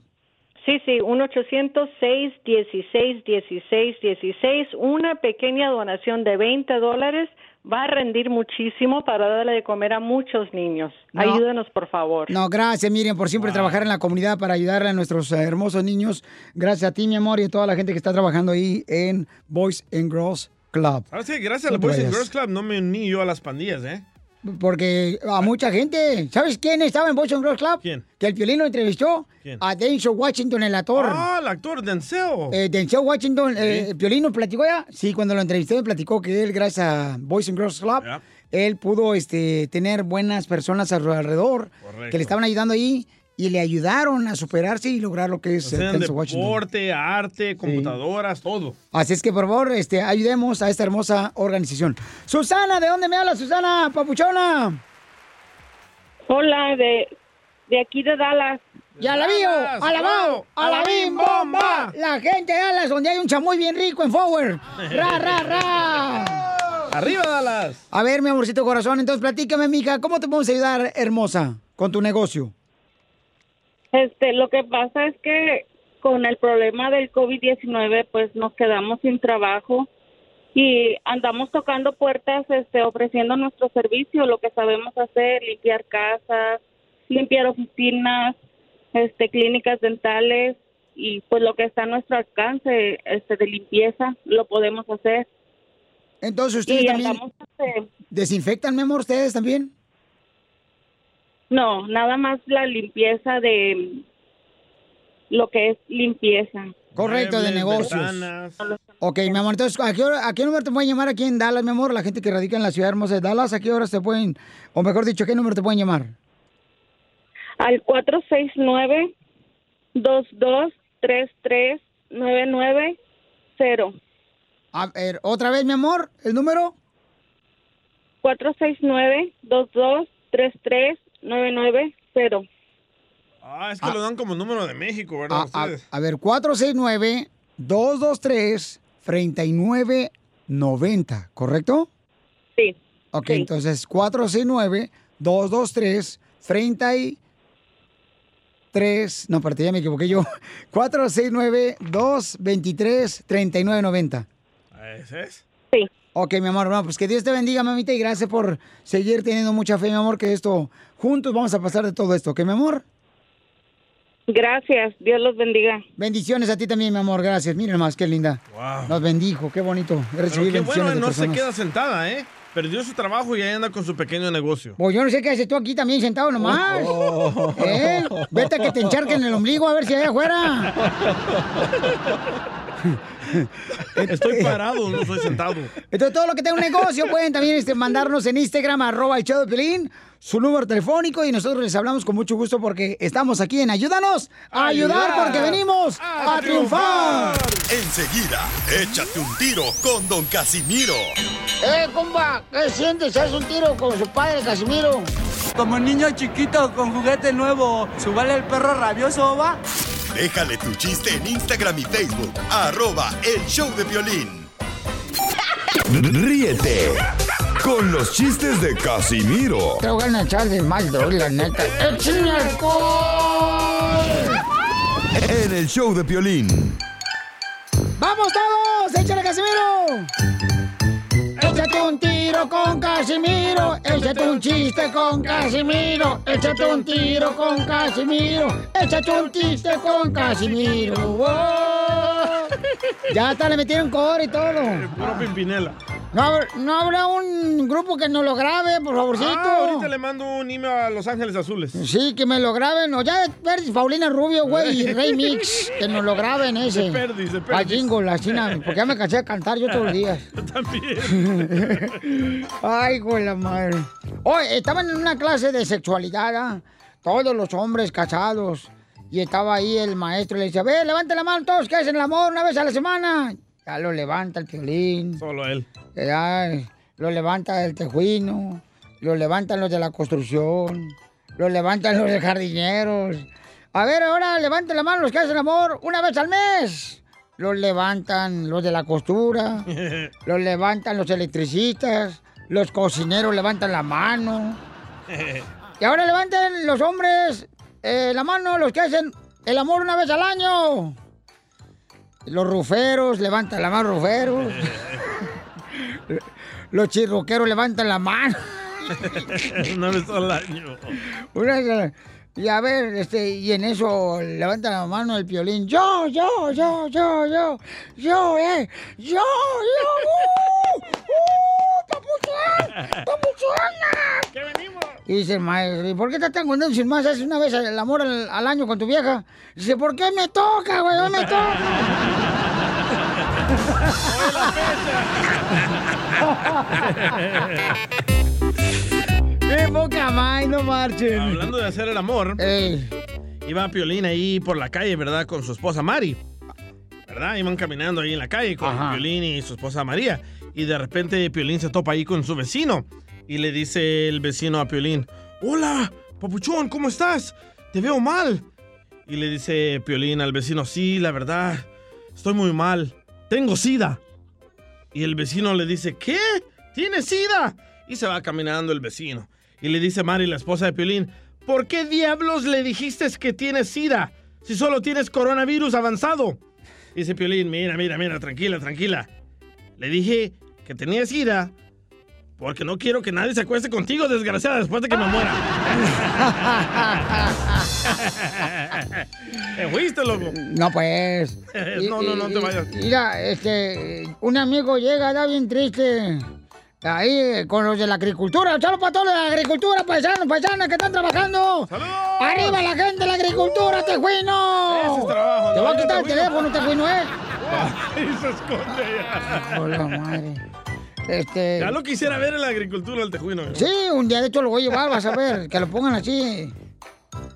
Sí, sí, 1-800-616-1616. Una pequeña donación de 20 dólares va a rendir muchísimo para darle de comer a muchos niños. No. Ayúdenos, por favor. No, gracias, Miriam, por siempre trabajar en la comunidad para ayudarle a nuestros hermosos niños. Gracias a ti, mi amor, y a toda la gente que está trabajando ahí en Boys and Girls Club. ¿Sabes qué? Gracias te Boys and. Girls Club no me uní yo a las pandillas, ¿eh? Porque a mucha gente. ¿Sabes quién estaba en Boys and Girls Club? ¿Quién? Que el violín lo entrevistó. ¿Quién? A Denzel Washington, el actor. Ah, el actor Denzel. Eh, Denzel Washington, eh, el Piolín nos platicó ya. Sí, cuando lo entrevisté me platicó que él, gracias a Boys and Girls Club, él pudo este, tener buenas personas a su alrededor Correcto. que le estaban ayudando ahí y le ayudaron a superarse y lograr lo que es Denzel Washington. deporte, arte, computadoras, todo. Así es que, por favor, este, ayudemos a esta hermosa organización. Susana, ¿de dónde me habla, Susana? Papuchona. Hola, de, de aquí de Dallas. ¡Ya la vio! ¡Alabao! ¡Alabim bomba! La gente de Dallas, donde hay un chamoy bien rico en Forward. ¡Ra, ra, ra! ¡Arriba, Dallas! A ver, mi amorcito corazón, entonces platícame, mija, ¿cómo te podemos ayudar, hermosa, con tu negocio? Este, lo que pasa es que con el problema del COVID-19, pues nos quedamos sin trabajo y andamos tocando puertas, este, ofreciendo nuestro servicio, lo que sabemos hacer, limpiar casas, limpiar oficinas, este, clínicas dentales y pues lo que está a nuestro alcance, este, de limpieza, lo podemos hacer. Entonces, ¿ustedes Y también andamos, este, desinfectan, mi amor, ustedes también? No, nada más la limpieza de lo que es limpieza. Correcto, de negocios. Ok, mi amor, entonces, ¿a qué, hora, ¿a qué número te pueden llamar aquí en Dallas, mi amor? La gente que radica en la ciudad hermosa de Dallas, ¿a qué horas te pueden, o mejor dicho, ¿qué número te pueden llamar? al 469-2233-990. A ver, otra vez, mi amor, el número. 469-2233-990. Ah, es que lo dan como número de México, ¿verdad? A, a- Ustedes. a ver, 469-223-3990, ¿correcto? Sí. Ok, entonces 469-223-33... No, espérate, ya me equivoqué yo. 469-223-3990. ¿Ese es? Ok, mi amor, no, pues que Dios te bendiga, mamita, y gracias por seguir teniendo mucha fe, mi amor, que esto, juntos vamos a pasar de todo esto, ¿ok, mi amor? Gracias, Dios los bendiga. Bendiciones a ti también, mi amor, gracias. Miren más, qué linda. Wow. Nos bendijo, qué bonito Pero recibir qué bendiciones bueno, de no se queda sentada, ¿eh? Perdió su trabajo y ahí anda con su pequeño negocio. Pues yo no sé qué haces tú aquí también sentado nomás. Oh. ¿Eh? Vete a que te encharquen el ombligo a ver si hay afuera. Estoy parado, no estoy sentado. Entonces, todo lo que tenga un negocio pueden también este, mandarnos en Instagram, arroba el show de Pelín, su número telefónico y nosotros les hablamos con mucho gusto porque estamos aquí en Ayúdanos a ayudar porque venimos a, triunfar. Enseguida, échate un tiro con Don Casimiro. ¡Eh, compa! ¿Qué sientes? ¿Haz un tiro con su padre, Casimiro? Como niño chiquito con juguete nuevo, ¿subale el perro rabioso, va? Déjale tu chiste en Instagram y Facebook, arroba el show de violín. Ríete con los chistes de Casimiro Te voy a echar de mal, droga, la neta. ¡Échame alcohol! en el show de violín. ¡Vamos todos! ¡Échale, Casimiro! Échate un tiro con Casimiro, échate un chiste con Casimiro, échate un tiro con Casimiro, échate un chiste con Casimiro. ¡Wow! Ya hasta le metieron coro y todo. Puro Pimpinela. No, no habrá un grupo que nos lo grabe, por favorcito. Ah, ahorita le mando un email a Los Ángeles Azules. Sí, que me lo graben. O ya ver Paulina Rubio, güey, y Rey Mix, que nos lo graben ese. De perdis, de perdis. A jingo, la china, porque ya me cansé de cantar yo todos los días. Yo también. Ay, güey, la madre. Oye, estaban en una clase de sexualidad, ¿ah? Todos los hombres casados. Y estaba ahí el maestro y le decía, ve, levante la mano todos que hacen el amor una vez a la semana. Ya lo levanta el violín. Solo él. Ya, lo levanta el tejuino, lo levantan los de la construcción, lo levantan los de jardineros. A ver, ahora levanten la mano los que hacen amor una vez al mes. Los levantan los de la costura, los levantan los electricistas, los cocineros levantan la mano. Y ahora levanten los hombres eh, la mano los que hacen el amor una vez al año. Los ruferos levantan la mano, ruferos. Los chirroqueros levantan la mano. Una vez al año. Una- y a ver, este, y en eso levanta la mano el piolín. Yo, yo, yo, yo, yo, yo, eh, yo, yo, uh, uh, papuchón, papuchona. ¿Qué venimos? Y dice el maestro, ¿y por qué estás tan contento si más haces una vez el amor al, al año con tu vieja? Dice, ¿por qué me toca, güey? No me toca. ¡Qué poca más! No marchen. Hablando de hacer el amor, iba Piolín ahí por la calle, ¿verdad? Con su esposa Mari. ¿Verdad? Iban caminando ahí en la calle con Ajá. Piolín y su esposa María. Y de repente Piolín se topa ahí con su vecino. Y le dice el vecino a Piolín, Hola, papuchón, ¿cómo estás? Te veo mal. Y le dice Piolín al vecino, sí, la verdad, estoy muy mal. Tengo sida. Y el vecino le dice, ¿qué? ¿Tienes sida? Y se va caminando el vecino. Y le dice Mari, la esposa de Piolín, ¿por qué diablos le dijiste que tienes sida? Si solo tienes coronavirus avanzado. Dice Piolín, mira, mira, mira, tranquila, tranquila. Le dije que tenía sida porque no quiero que nadie se acueste contigo, desgraciada, después de que me muera. ¿Te fuiste, loco? No, pues. No, no, no te vayas. Mira, este, un amigo llega, da bien triste. Ahí, eh, con los de la agricultura. Saludos para todos los de la agricultura, paisanos, paisanas que están trabajando. ¡Arriba la gente de la agricultura, tejuino! Es trabajo, Te ¿no? voy a quitar el teléfono, tejuino, ¿eh? Se esconde ya. Hola, madre. Este... Ya lo quisiera ver en la agricultura el tejuino. ¿eh? Sí, un día de hecho lo voy a llevar, vas a ver, que lo pongan así.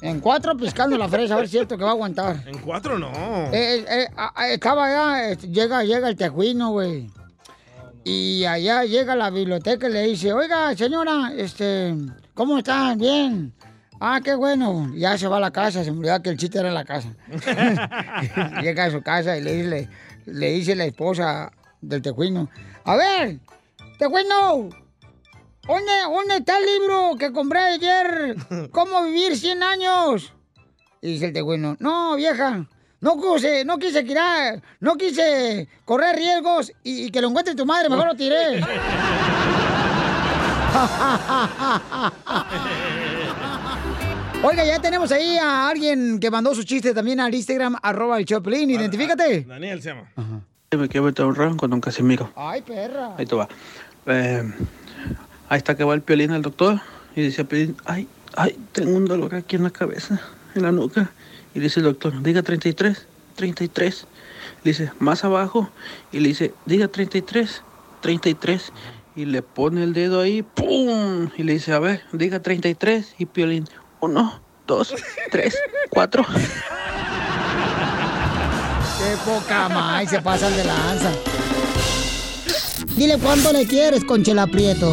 En cuatro piscando la fresa, a ver si es cierto que va a aguantar. En cuatro no. Eh, eh, ah, ah, estaba allá, este, llega, llega el tejuino, güey. Y allá llega a la biblioteca y le dice, oiga, señora, este, ¿cómo están? Bien. Ah, qué bueno. Ya se va a la casa, se me olvidaba que el chiste era en la casa. llega a su casa y le dice, le dice la esposa del tejuino, a ver, tejuino, ¿dónde, ¿dónde está el libro que compré ayer? ¿Cómo vivir 100 años? Y dice el tejuino, no, vieja, no quise, no quise tirar, no quise correr riesgos y, y que lo encuentre tu madre, mejor lo tiré. Oiga, ya tenemos ahí a alguien que mandó su chiste también al Instagram, arroba el Choplin. Identifícate. Daniel se llama. Me quiero meter un ron con un Casimiro. Ay, perra. Ahí te va. Eh, ahí está que va el piolín al doctor y dice ay, ay, tengo un dolor aquí en la cabeza, en la nuca. Y dice el doctor, diga 33, 33. Le dice, más abajo. Y le dice, diga 33, 33. Y le pone el dedo ahí, ¡pum! Y le dice, a ver, diga 33. Y piolín, uno, dos, tres, cuatro. Qué poca más, se pasan de lanza. Dile cuánto le quieres, Conchela Prieto.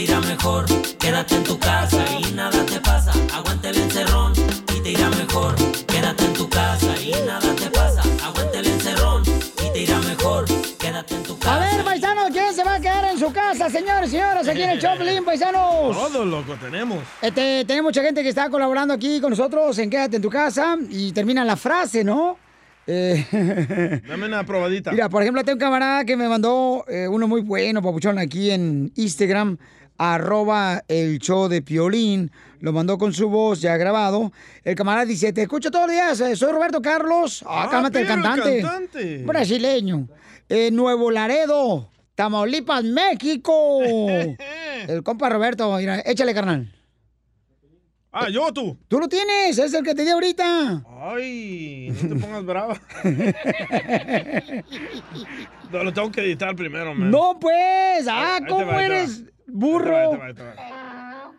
te irá mejor. Quédate en tu casa y nada te pasa. Aguante el encerrón y te irá mejor. Quédate en tu casa y nada te pasa. Aguante el encerrón y te irá mejor. Quédate en tu casa. A ver, paisanos, ¿quién se va a quedar en su casa, señores y señoras, aquí en el Choplin, paisanos? Todo loco tenemos. Este, tenemos mucha gente que está colaborando aquí con nosotros en Quédate en tu casa y termina la frase, ¿no? Eh, Dame una probadita. Mira, por ejemplo, tengo un camarada que me mandó eh, uno muy bueno, papuchón, aquí en Instagram, arroba el show de Piolín. Lo mandó con su voz ya grabado. El camarada dice, te escucho todos los días, eh, soy Roberto Carlos. Ah, cálmate, el cantante. cantante. Brasileño. Eh, Nuevo Laredo, Tamaulipas, México. el compa Roberto, mira, échale, carnal. Ah, yo tú. Tú lo tienes, es el que te di ahorita. Ay, no te pongas brava. no, lo tengo que editar primero, man. No, pues. Ah, Ahí ¿cómo eres. Burro? Ahí va, ahí va, ahí va.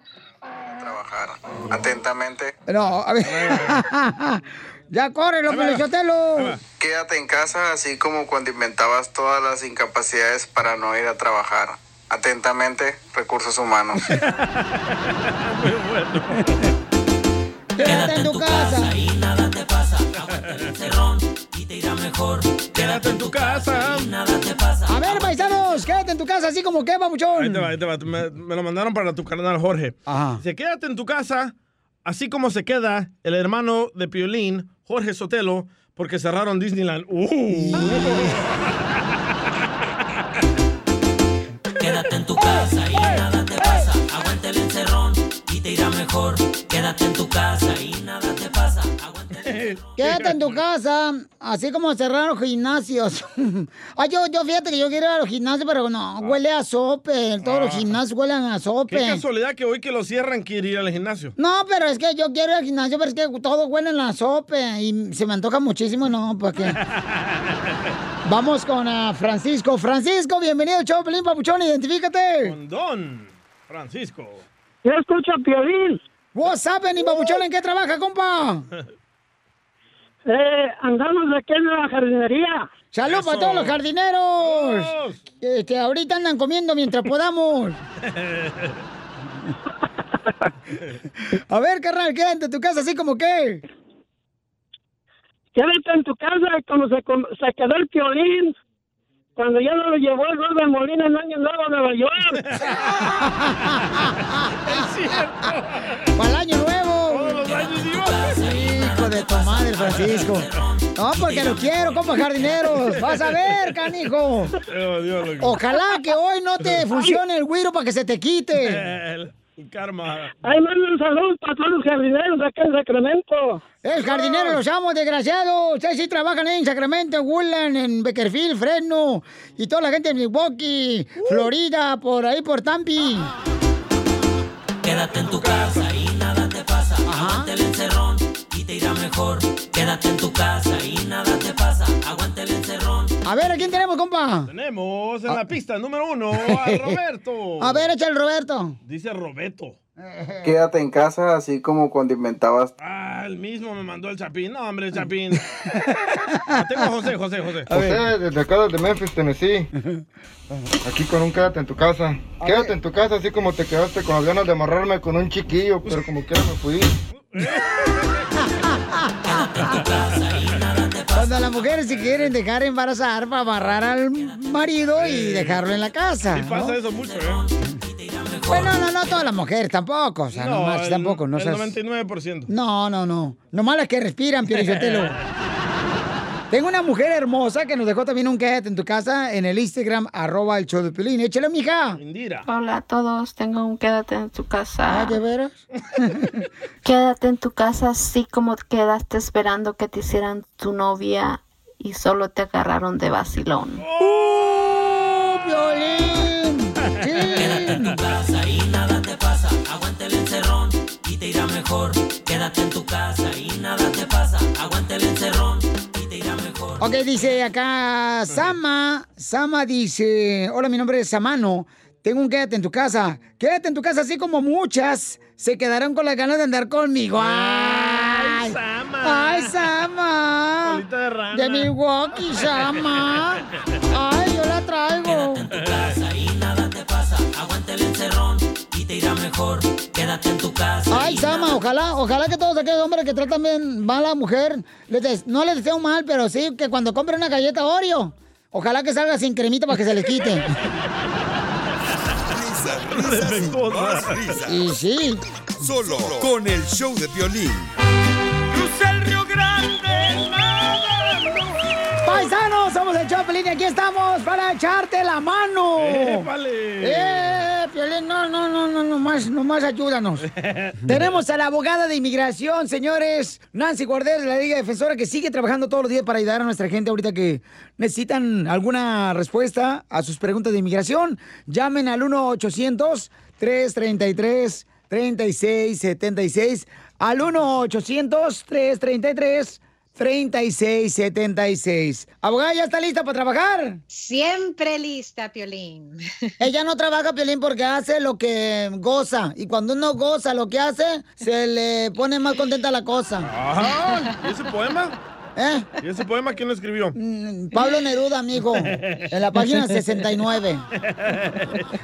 Trabajar. Atentamente. No, a ver. ya corre, lo Pelichotelo. Quédate en casa, así como cuando inventabas todas las incapacidades para no ir a trabajar. Atentamente, recursos humanos. Quédate en tu casa. Y nada te pasa. Mejor. Quédate en tu casa y nada te pasa. A ver, paisanos, quédate en tu casa así como que, Ahí babuchón. te va, ahí te va. Me, me lo mandaron para tu canal, Jorge. Dice, quédate en tu casa, así como se queda el hermano de Piolín, Jorge Sotelo, porque cerraron Disneyland. Uh. Quédate en tu casa y nada te pasa. Aguante el encerrón y te irá mejor. En tu casa, así como cerraron gimnasios. Ay, yo, yo fíjate que yo quiero ir a los gimnasios, pero no, huele a sope. Todos los Ah. gimnasios huelen a sope. Qué casualidad que hoy que lo cierran quiere ir al gimnasio. No, pero es que yo quiero ir al gimnasio, pero es que todo huele a sope y se me antoja muchísimo, no, porque... Vamos con ah, Francisco. Francisco, bienvenido Pelín Papuchón, identifícate. Con Don Francisco. Yo escucho a Piolín. What's happening, Papuchón? ¿En qué trabaja, compa? Eh, andamos aquí en la jardinería. ¡Salud para todos los jardineros! Que, que ahorita andan comiendo mientras podamos. A ver, carnal, quédate en tu casa así como que. Quédate en tu casa como se, se quedó el piolín. Cuando ya no lo llevó el Gordo Molina en Año Nuevo a Nueva York. ¡Para el año nuevo! Hijo de tu madre, Francisco. No, porque lo quiero, compa jardineros. Vas a ver, canijo. Ojalá que hoy no te funcione el güiro para que se te quite. Karma. Ay, manden saludos para todos los jardineros de acá en Sacramento. ¡Es jardinero, los amo, desgraciado! Ustedes sí trabajan en Sacramento, en Woodland, en Beckerfield, Fresno, y toda la gente de Milwaukee, Florida, por ahí, por Tampi. Quédate en tu casa y nada te pasa. Aguante el encerrón mejor. Quédate en tu casa y nada te pasa. Aguante el encerrón. A ver, ¿a quién tenemos, compa? Tenemos en la pista número uno a Roberto. A ver, echa el Roberto. Dice Roberto. Quédate en casa, así como cuando inventabas. Ah, el mismo me mandó el Chapín. No, hombre, el Chapín. Ah, Tengo a José, José, José. José, desde acá de Memphis, Tennessee. Aquí con un quédate en tu casa. Quédate en tu casa, así como te quedaste con las ganas de amarrarme con un chiquillo, pero como quiera me fui. Cuando las mujeres se quieren dejar embarazar para amarrar al marido y dejarlo en la casa. Sí pasa ¿no? eso mucho, ¿eh? Bueno, no, no todas las mujeres tampoco. O sea, no, el- tampoco. No, el seas- 99%. no, no, no. Nomás las que respiran, Piorichotelo. Tengo una mujer hermosa que nos dejó también un quédate en tu casa en el Instagram, arroba el show de Piolín. Échale, mija. Indira. Hola a todos, tengo un quédate en tu casa. Ah, ¿de veras? Quédate en tu casa así como quedaste esperando que te hicieran tu novia y solo te agarraron de vacilón. ¡Uh, Piolín! Quédate en tu casa y nada te pasa. Aguante el encerrón y te irá mejor. Quédate en tu casa y nada te Ok, dice acá Sama. Sama dice: Hola, mi nombre es Samano. Tengo un quédate en tu casa. Quédate en tu casa, así como muchas se quedaron con las ganas de andar conmigo. ¡Ay, Sama! ¡Ay, Sama! De rana. De Milwaukee, Sama. ¡Ay, yo la traigo! En tu casa y nada te pasa. Aguante el encerrón te irá mejor. Quédate en tu casa. Ay, Sama, ojalá, ojalá que todos aquellos hombres que tratan bien mal a la mujer, les des- no les deseo mal, pero sí que cuando compren una galleta Oreo, ojalá que salga sin cremita para que se les quite. Risas, risas más risas. Y sí. Solo con el show de violín. Crucé el Río Grande, somos el Chopelín y aquí estamos para echarte la mano. ¡Épale! ¡Eh, Piolín! No, no, no, no, nomás, nomás ayúdanos. Tenemos a la abogada de inmigración, señores, Nancy Guardel, de la Liga Defensora, que sigue trabajando todos los días para ayudar a nuestra gente ahorita que necesitan alguna respuesta a sus preguntas de inmigración. Llamen al 1-800-333-3676. Al 1-800-333-3676. 3676. Abogada, ¿ya está lista para trabajar? Siempre lista, Piolín. Ella no trabaja, Piolín, porque hace lo que goza. Y cuando uno goza lo que hace, se le pone más contenta la cosa. Ajá. ¿Y ese poema? ¿Eh? ¿Y ese poema quién lo escribió? Pablo Neruda, amigo. En la página 69.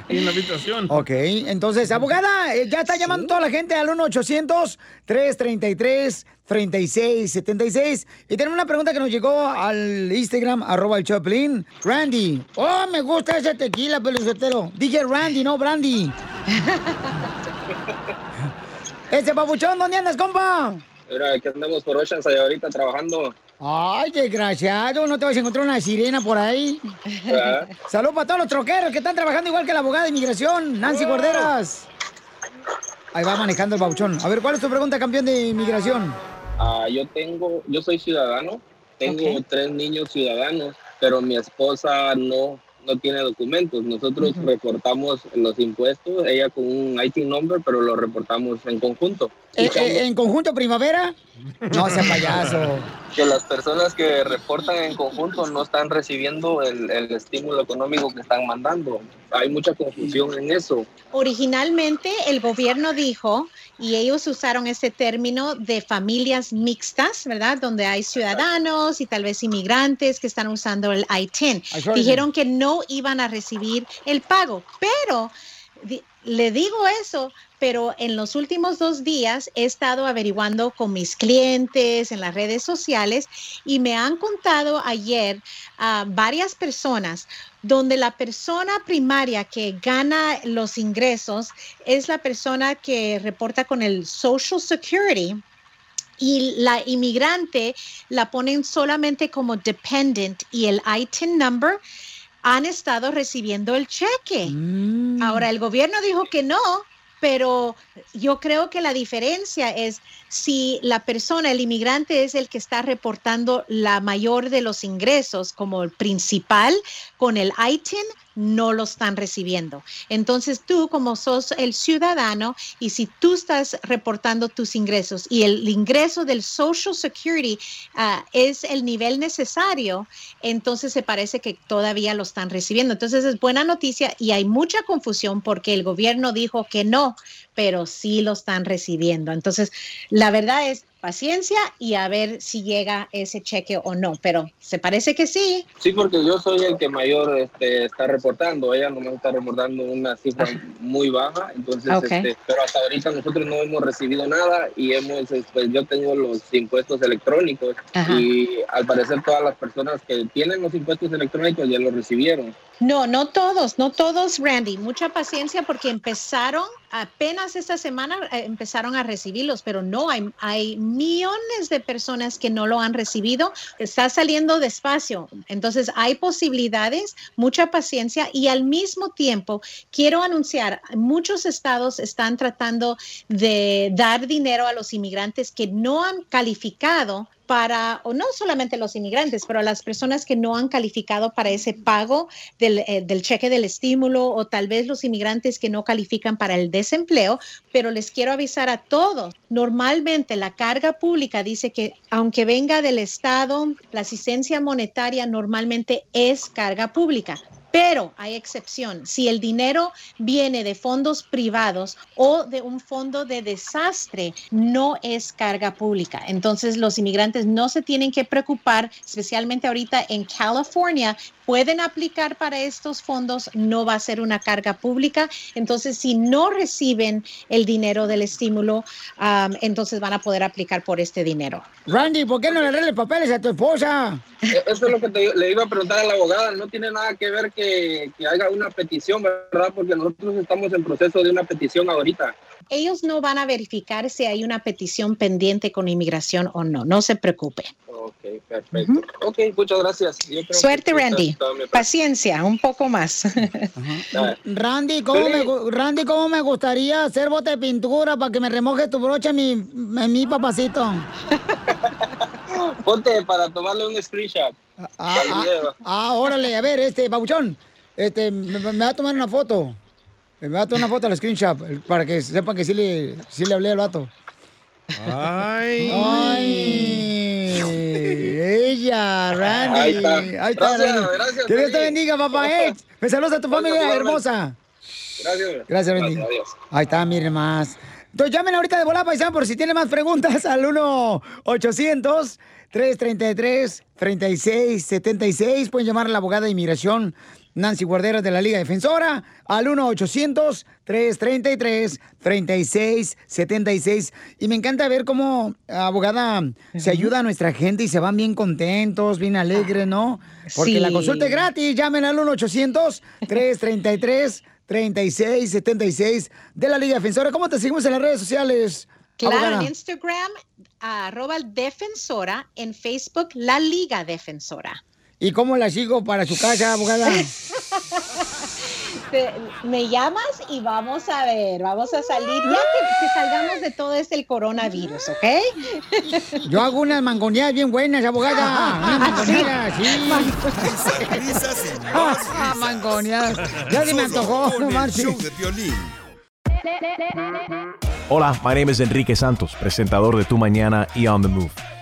Y en la habitación. Ok, entonces, abogada, eh, ya está llamando toda la gente al 1-800-333-3676. Y tenemos una pregunta que nos llegó al Instagram, arroba el Choplin. Randy. Oh, me gusta ese tequila, pelizotero. Dije Randy, no Brandy. Ese papuchón, ¿dónde andas, compa? Mira, aquí andamos por Oceanside ahorita trabajando. Ay, desgraciado, no te vas a encontrar una sirena por ahí. Ah. Salud para todos los troqueros que están trabajando igual que la abogada de inmigración, Nancy Oh. Guarderas. Ahí va manejando el bauchón. A ver, ¿cuál es tu pregunta, campeón de inmigración? Ah, yo tengo, yo soy ciudadano, tengo tres niños ciudadanos, pero mi esposa no, no tiene documentos. Nosotros reportamos los impuestos, ella con un IT number, pero lo reportamos en conjunto. Cuando- eh, ¿En conjunto primavera? No sea payaso. Que las personas que reportan en conjunto no están recibiendo el, el estímulo económico que están mandando. Hay mucha confusión en eso. Originalmente el gobierno dijo, y ellos usaron ese término de familias mixtas, ¿verdad? Donde hay ciudadanos y tal vez inmigrantes que están usando el I-10. Ay, Dijeron que no iban a recibir el pago, pero le digo eso, pero en los últimos dos días he estado averiguando con mis clientes en las redes sociales y me han contado ayer a varias personas donde la persona primaria que gana los ingresos es la persona que reporta con el Social Security y la inmigrante la ponen solamente como dependent y el ITIN number han estado recibiendo el cheque. Ahora el gobierno dijo que no, pero yo creo que la diferencia es si la persona, el inmigrante es el que está reportando la mayor de los ingresos como el principal con el ITIN, no lo están recibiendo. Entonces tú como sos el ciudadano y si tú estás reportando tus ingresos y el ingreso del Social Security ah, es el nivel necesario, entonces se parece que todavía lo están recibiendo. Entonces es buena noticia y hay mucha confusión porque el gobierno dijo que no, pero sí lo están recibiendo. Entonces, la verdad es paciencia y a ver si llega ese cheque o no, pero se parece que sí. Sí, porque yo soy el que mayor este, está reportando, ella no me está reportando una cifra muy baja, entonces, este, pero hasta ahorita nosotros no hemos recibido nada y hemos, este, yo tengo los impuestos electrónicos Ajá. y al parecer todas las personas que tienen los impuestos electrónicos ya los recibieron. No, no todos, no todos, Randy. Mucha paciencia porque empezaron apenas esta semana eh, empezaron a recibirlos, pero no hay, hay millones de personas que no lo han recibido. Está saliendo despacio. Entonces hay posibilidades, mucha paciencia y al mismo tiempo quiero anunciar, muchos estados están tratando de dar dinero a los inmigrantes que no han calificado para, o no solamente los inmigrantes, pero a las personas que no han calificado para ese pago del, eh, del cheque del estímulo o tal vez los inmigrantes que no califican para el desempleo, pero les quiero avisar a todos, normalmente la carga pública dice que aunque venga del Estado, la asistencia monetaria normalmente es carga pública. Pero hay excepción. Si el dinero viene de fondos privados o de un fondo de desastre, no es carga pública. Entonces los inmigrantes no se tienen que preocupar, especialmente ahorita en California. Pueden aplicar para estos fondos, no va a ser una carga pública. Entonces, si no reciben el dinero del estímulo, um, entonces van a poder aplicar por este dinero. Randy, ¿por qué no le arregles papeles a tu esposa? Eh, Eso es lo que te- le iba a preguntar a la abogada. No tiene nada que ver que, que haga una petición, ¿verdad? Porque nosotros estamos en proceso de una petición ahorita. Ellos no van a verificar si hay una petición pendiente con inmigración o no. No se preocupe. Ok, perfecto. Ok, muchas gracias. Yo creo Suerte, que- Randy. Paciencia, un poco más. Randy, ¿cómo me, Randy, ¿cómo me gustaría hacer bote de pintura para que me remoje tu brocha en mi, en mi papacito? Ponte para tomarle un screenshot. Ah, ah, video. ah, órale, a ver, este, Pabuchón, este, me, me va a tomar una foto. Me va a tomar una foto al screenshot para que sepan que sí le, sí le hablé al vato. Ay. Ay, ella, Randy. Ahí está. Ahí Gracias, Randy. gracias, Que Dios te bendiga, papá. Eh. Me saludas a tu familia hermosa. Gracias. Gracias, Randy. adiós. Ahí está, miren más. Entonces llamen ahorita de volada, paisano, por si tienen más preguntas al 1-800-333-3676. Pueden llamar a la abogada de inmigración Nancy Guardera de la Liga Defensora al 1-800-333-3676. Y me encanta ver cómo, abogada, se ayuda a nuestra gente y se van bien contentos, bien alegres, ¿no? Porque Sí. la consulta es gratis. Llamen al 1-800-333-3676 de la Liga Defensora. ¿Cómo te seguimos en las redes sociales? Claro, abogada? en Instagram, arroba defensora, en Facebook, la Liga Defensora. ¿Y cómo la sigo para su casa, abogada? Te- me llamas y vamos a ver, vamos a salir, ya que, que salgamos de todo este el coronavirus, ¿ok? Yo hago unas mangoneadas bien buenas, abogada. Unas mangoneadas, sí. Más Ah, mangoneadas. Ya se me antojó, no marches. Hola, my name is Enrique Santos, presentador de Tu Mañana y On the Move.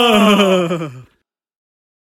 Whoa!